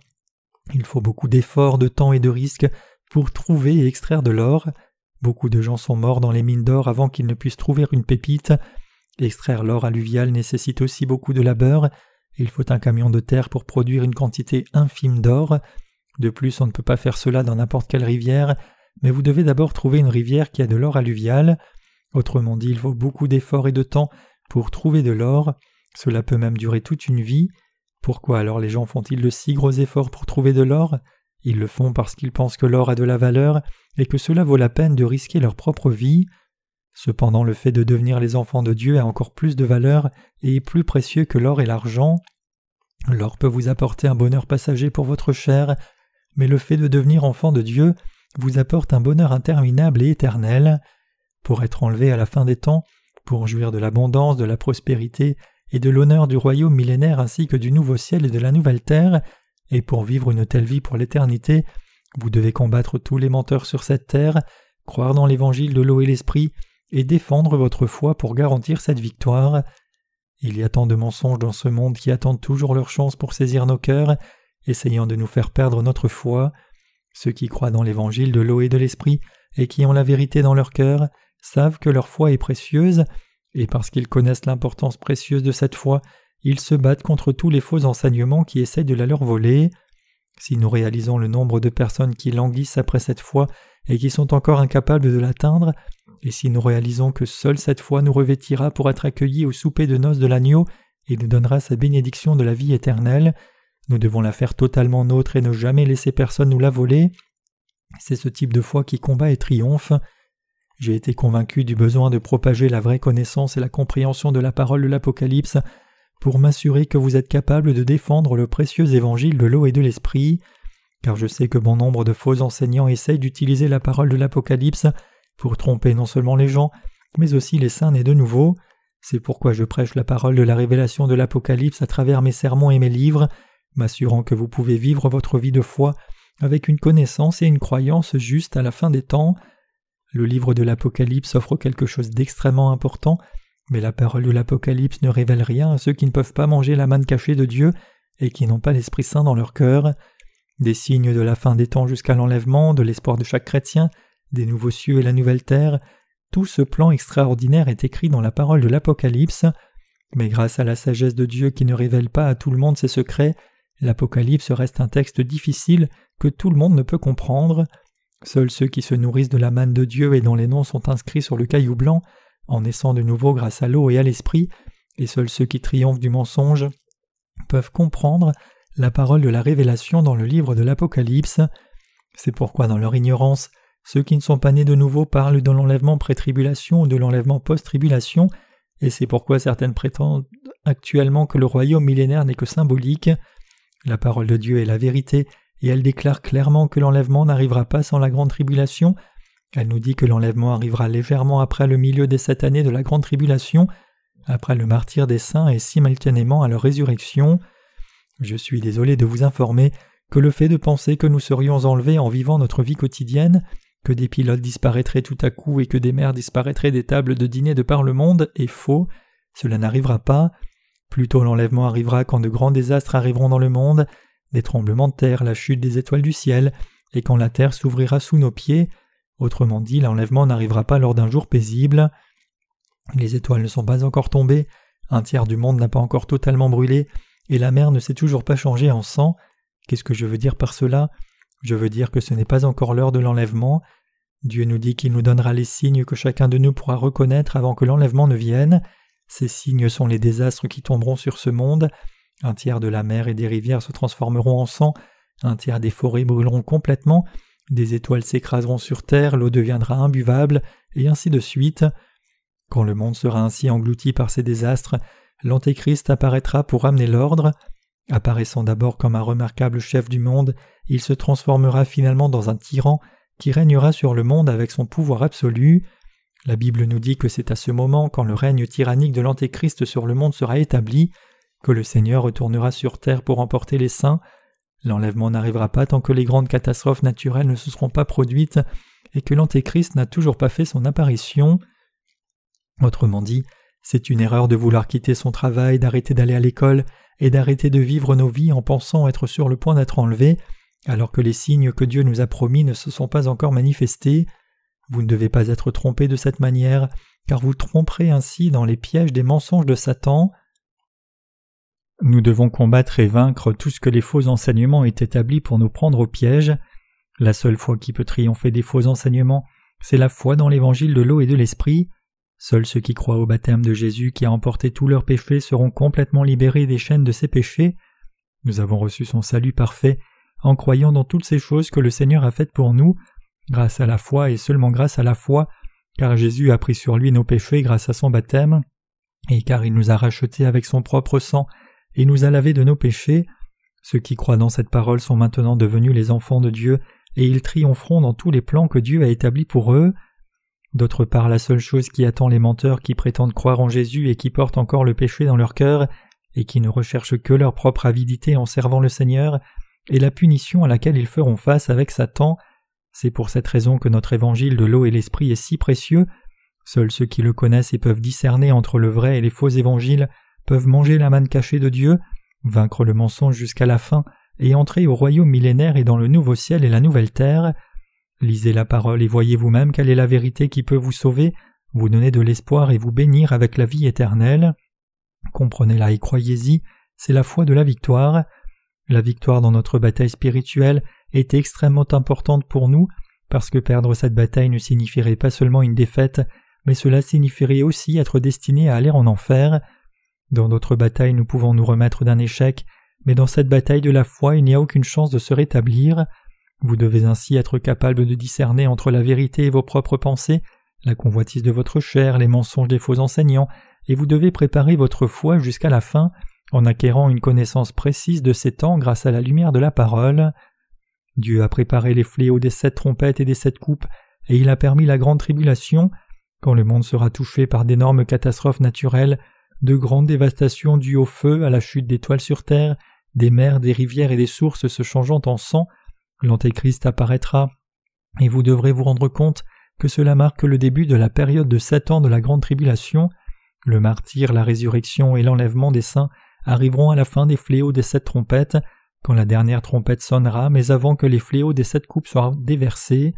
Il faut beaucoup d'efforts, de temps et de risques pour trouver et extraire de l'or. Beaucoup de gens sont morts dans les mines d'or avant qu'ils ne puissent trouver une pépite. Extraire l'or alluvial nécessite aussi beaucoup de labeur. Il faut un camion de terre pour produire une quantité infime d'or. De plus, on ne peut pas faire cela dans n'importe quelle rivière, mais vous devez d'abord trouver une rivière qui a de l'or alluvial. Autrement dit, il faut beaucoup d'efforts et de temps pour trouver de l'or. Cela peut même durer toute une vie. Pourquoi alors les gens font-ils de si gros efforts pour trouver de l'or? Ils le font parce qu'ils pensent que l'or a de la valeur et que cela vaut la peine de risquer leur propre vie. Cependant le fait de devenir les enfants de Dieu a encore plus de valeur et est plus précieux que l'or et l'argent. L'or peut vous apporter un bonheur passager pour votre chair, mais le fait de devenir enfant de Dieu vous apporte un bonheur interminable et éternel. Pour être enlevé à la fin des temps, pour jouir de l'abondance, de la prospérité et de l'honneur du royaume millénaire ainsi que du nouveau ciel et de la nouvelle terre, et pour vivre une telle vie pour l'éternité, vous devez combattre tous les menteurs sur cette terre, croire dans l'évangile de l'eau et l'esprit, et défendre votre foi pour garantir cette victoire. Il y a tant de mensonges dans ce monde qui attendent toujours leur chance pour saisir nos cœurs, essayant de nous faire perdre notre foi. Ceux qui croient dans l'évangile de l'eau et de l'esprit, et qui ont la vérité dans leur cœur, savent que leur foi est précieuse, et parce qu'ils connaissent l'importance précieuse de cette foi, ils se battent contre tous les faux enseignements qui essaient de la leur voler. Si nous réalisons le nombre de personnes qui languissent après cette foi et qui sont encore incapables de l'atteindre, et si nous réalisons que seule cette foi nous revêtira pour être accueillis au souper de noces de l'agneau et nous donnera sa bénédiction de la vie éternelle, nous devons la faire totalement nôtre et ne jamais laisser personne nous la voler. C'est ce type de foi qui combat et triomphe. J'ai été convaincu du besoin de propager la vraie connaissance et la compréhension de la parole de l'Apocalypse pour m'assurer que vous êtes capable de défendre le précieux évangile de l'eau et de l'esprit, car je sais que bon nombre de faux enseignants essayent d'utiliser la parole de l'Apocalypse pour tromper non seulement les gens, mais aussi les saints nés de nouveau. C'est pourquoi je prêche la parole de la révélation de l'Apocalypse à travers mes sermons et mes livres, m'assurant que vous pouvez vivre votre vie de foi avec une connaissance et une croyance juste à la fin des temps. Le livre de l'Apocalypse offre quelque chose d'extrêmement important mais la parole de l'Apocalypse ne révèle rien à ceux qui ne peuvent pas manger la manne cachée de Dieu et qui n'ont pas l'Esprit Saint dans leur cœur. Des signes de la fin des temps jusqu'à l'enlèvement, de l'espoir de chaque chrétien, des nouveaux cieux et la nouvelle terre, tout ce plan extraordinaire est écrit dans la parole de l'Apocalypse, mais grâce à la sagesse de Dieu qui ne révèle pas à tout le monde ses secrets, l'Apocalypse reste un texte difficile que tout le monde ne peut comprendre. Seuls ceux qui se nourrissent de la manne de Dieu et dont les noms sont inscrits sur le caillou blanc en naissant de nouveau grâce à l'eau et à l'esprit, et seuls ceux qui triomphent du mensonge peuvent comprendre la parole de la révélation dans le livre de l'Apocalypse. C'est pourquoi dans leur ignorance, ceux qui ne sont pas nés de nouveau parlent de l'enlèvement pré-tribulation ou de l'enlèvement post-tribulation, et c'est pourquoi certaines prétendent actuellement que le royaume millénaire n'est que symbolique. La parole de Dieu est la vérité, et elle déclare clairement que l'enlèvement n'arrivera pas sans la grande tribulation, elle nous dit que l'enlèvement arrivera légèrement après le milieu des sept années de la grande tribulation, après le martyr des saints et simultanément à leur résurrection. Je suis désolé de vous informer que le fait de penser que nous serions enlevés en vivant notre vie quotidienne, que des pilotes disparaîtraient tout à coup et que des mères disparaîtraient des tables de dîner de par le monde est faux. Cela n'arrivera pas. Plutôt l'enlèvement arrivera quand de grands désastres arriveront dans le monde, des tremblements de terre, la chute des étoiles du ciel, et quand la terre s'ouvrira sous nos pieds, Autrement dit, l'enlèvement n'arrivera pas lors d'un jour paisible. Les étoiles ne sont pas encore tombées, un tiers du monde n'a pas encore totalement brûlé, et la mer ne s'est toujours pas changée en sang. Qu'est-ce que je veux dire par cela? Je veux dire que ce n'est pas encore l'heure de l'enlèvement. Dieu nous dit qu'il nous donnera les signes que chacun de nous pourra reconnaître avant que l'enlèvement ne vienne. Ces signes sont les désastres qui tomberont sur ce monde. Un tiers de la mer et des rivières se transformeront en sang, un tiers des forêts brûleront complètement, des étoiles s'écraseront sur terre, l'eau deviendra imbuvable, et ainsi de suite. Quand le monde sera ainsi englouti par ces désastres, l'Antéchrist apparaîtra pour amener l'ordre. Apparaissant d'abord comme un remarquable chef du monde, il se transformera finalement dans un tyran qui régnera sur le monde avec son pouvoir absolu. La Bible nous dit que c'est à ce moment, quand le règne tyrannique de l'Antéchrist sur le monde sera établi, que le Seigneur retournera sur terre pour emporter les saints, L'enlèvement n'arrivera pas tant que les grandes catastrophes naturelles ne se seront pas produites et que l'Antéchrist n'a toujours pas fait son apparition. Autrement dit, c'est une erreur de vouloir quitter son travail, d'arrêter d'aller à l'école et d'arrêter de vivre nos vies en pensant être sur le point d'être enlevé, alors que les signes que Dieu nous a promis ne se sont pas encore manifestés. Vous ne devez pas être trompé de cette manière, car vous tromperez ainsi dans les pièges des mensonges de Satan. Nous devons combattre et vaincre tout ce que les faux enseignements ont établi pour nous prendre au piège. La seule foi qui peut triompher des faux enseignements, c'est la foi dans l'évangile de l'eau et de l'esprit. Seuls ceux qui croient au baptême de Jésus qui a emporté tous leurs péchés seront complètement libérés des chaînes de ces péchés. Nous avons reçu son salut parfait en croyant dans toutes ces choses que le Seigneur a faites pour nous, grâce à la foi et seulement grâce à la foi, car Jésus a pris sur lui nos péchés grâce à son baptême, et car il nous a rachetés avec son propre sang et nous a lavé de nos péchés. Ceux qui croient dans cette parole sont maintenant devenus les enfants de Dieu, et ils triompheront dans tous les plans que Dieu a établis pour eux. D'autre part, la seule chose qui attend les menteurs qui prétendent croire en Jésus et qui portent encore le péché dans leur cœur, et qui ne recherchent que leur propre avidité en servant le Seigneur, est la punition à laquelle ils feront face avec Satan. C'est pour cette raison que notre évangile de l'eau et l'esprit est si précieux. Seuls ceux qui le connaissent et peuvent discerner entre le vrai et les faux évangiles peuvent manger la manne cachée de Dieu, vaincre le mensonge jusqu'à la fin et entrer au royaume millénaire et dans le nouveau ciel et la nouvelle terre. Lisez la parole et voyez vous-même quelle est la vérité qui peut vous sauver, vous donner de l'espoir et vous bénir avec la vie éternelle. Comprenez-la et croyez-y, c'est la foi de la victoire. La victoire dans notre bataille spirituelle est extrêmement importante pour nous, parce que perdre cette bataille ne signifierait pas seulement une défaite, mais cela signifierait aussi être destiné à aller en enfer. Dans notre bataille nous pouvons nous remettre d'un échec, mais dans cette bataille de la foi il n'y a aucune chance de se rétablir. Vous devez ainsi être capable de discerner entre la vérité et vos propres pensées, la convoitise de votre chair, les mensonges des faux enseignants, et vous devez préparer votre foi jusqu'à la fin en acquérant une connaissance précise de ces temps grâce à la lumière de la parole. Dieu a préparé les fléaux des sept trompettes et des sept coupes, et il a permis la grande tribulation, quand le monde sera touché par d'énormes catastrophes naturelles, de grandes dévastations dues au feu, à la chute d'étoiles sur terre, des mers, des rivières et des sources se changeant en sang, l'Antéchrist apparaîtra, et vous devrez vous rendre compte que cela marque le début de la période de sept ans de la grande tribulation, le martyr, la résurrection et l'enlèvement des saints arriveront à la fin des fléaux des sept trompettes, quand la dernière trompette sonnera, mais avant que les fléaux des sept coupes soient déversés.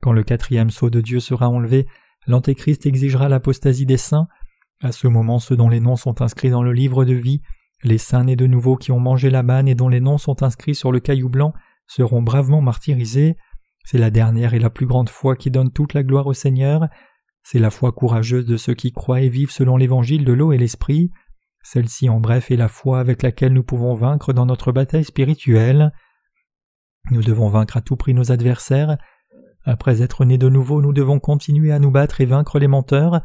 Quand le quatrième sceau de Dieu sera enlevé, l'Antéchrist exigera l'apostasie des saints. À ce moment, ceux dont les noms sont inscrits dans le livre de vie, les saints nés de nouveau qui ont mangé la manne et dont les noms sont inscrits sur le caillou blanc, seront bravement martyrisés. C'est la dernière et la plus grande foi qui donne toute la gloire au Seigneur. C'est la foi courageuse de ceux qui croient et vivent selon l'évangile de l'eau et l'esprit. Celle-ci en bref est la foi avec laquelle nous pouvons vaincre dans notre bataille spirituelle. Nous devons vaincre à tout prix nos adversaires. Après être nés de nouveau, nous devons continuer à nous battre et vaincre les menteurs.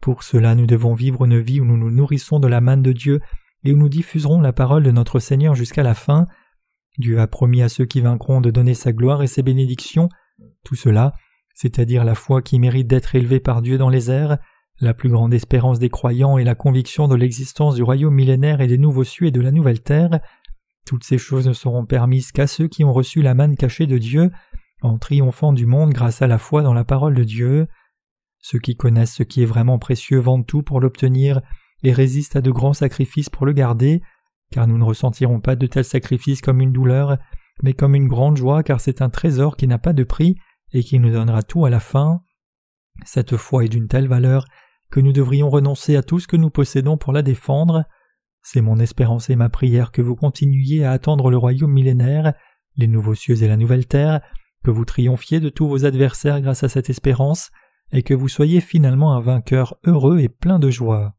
Pour cela, nous devons vivre une vie où nous nous nourrissons de la manne de Dieu et où nous diffuserons la parole de notre Seigneur jusqu'à la fin. Dieu a promis à ceux qui vaincront de donner sa gloire et ses bénédictions. Tout cela, c'est-à-dire la foi qui mérite d'être élevée par Dieu dans les airs, la plus grande espérance des croyants est la conviction de l'existence du royaume millénaire et des nouveaux cieux et de la nouvelle terre. Toutes ces choses ne seront permises qu'à ceux qui ont reçu la manne cachée de Dieu, en triomphant du monde grâce à la foi dans la parole de Dieu. Ceux qui connaissent ce qui est vraiment précieux vendent tout pour l'obtenir et résistent à de grands sacrifices pour le garder, car nous ne ressentirons pas de tels sacrifices comme une douleur, mais comme une grande joie, car c'est un trésor qui n'a pas de prix et qui nous donnera tout à la fin. Cette foi est d'une telle valeur que nous devrions renoncer à tout ce que nous possédons pour la défendre. C'est mon espérance et ma prière que vous continuiez à attendre le royaume millénaire, les nouveaux cieux et la nouvelle terre, que vous triomphiez de tous vos adversaires grâce à cette espérance, et que vous soyez finalement un vainqueur heureux et plein de joie.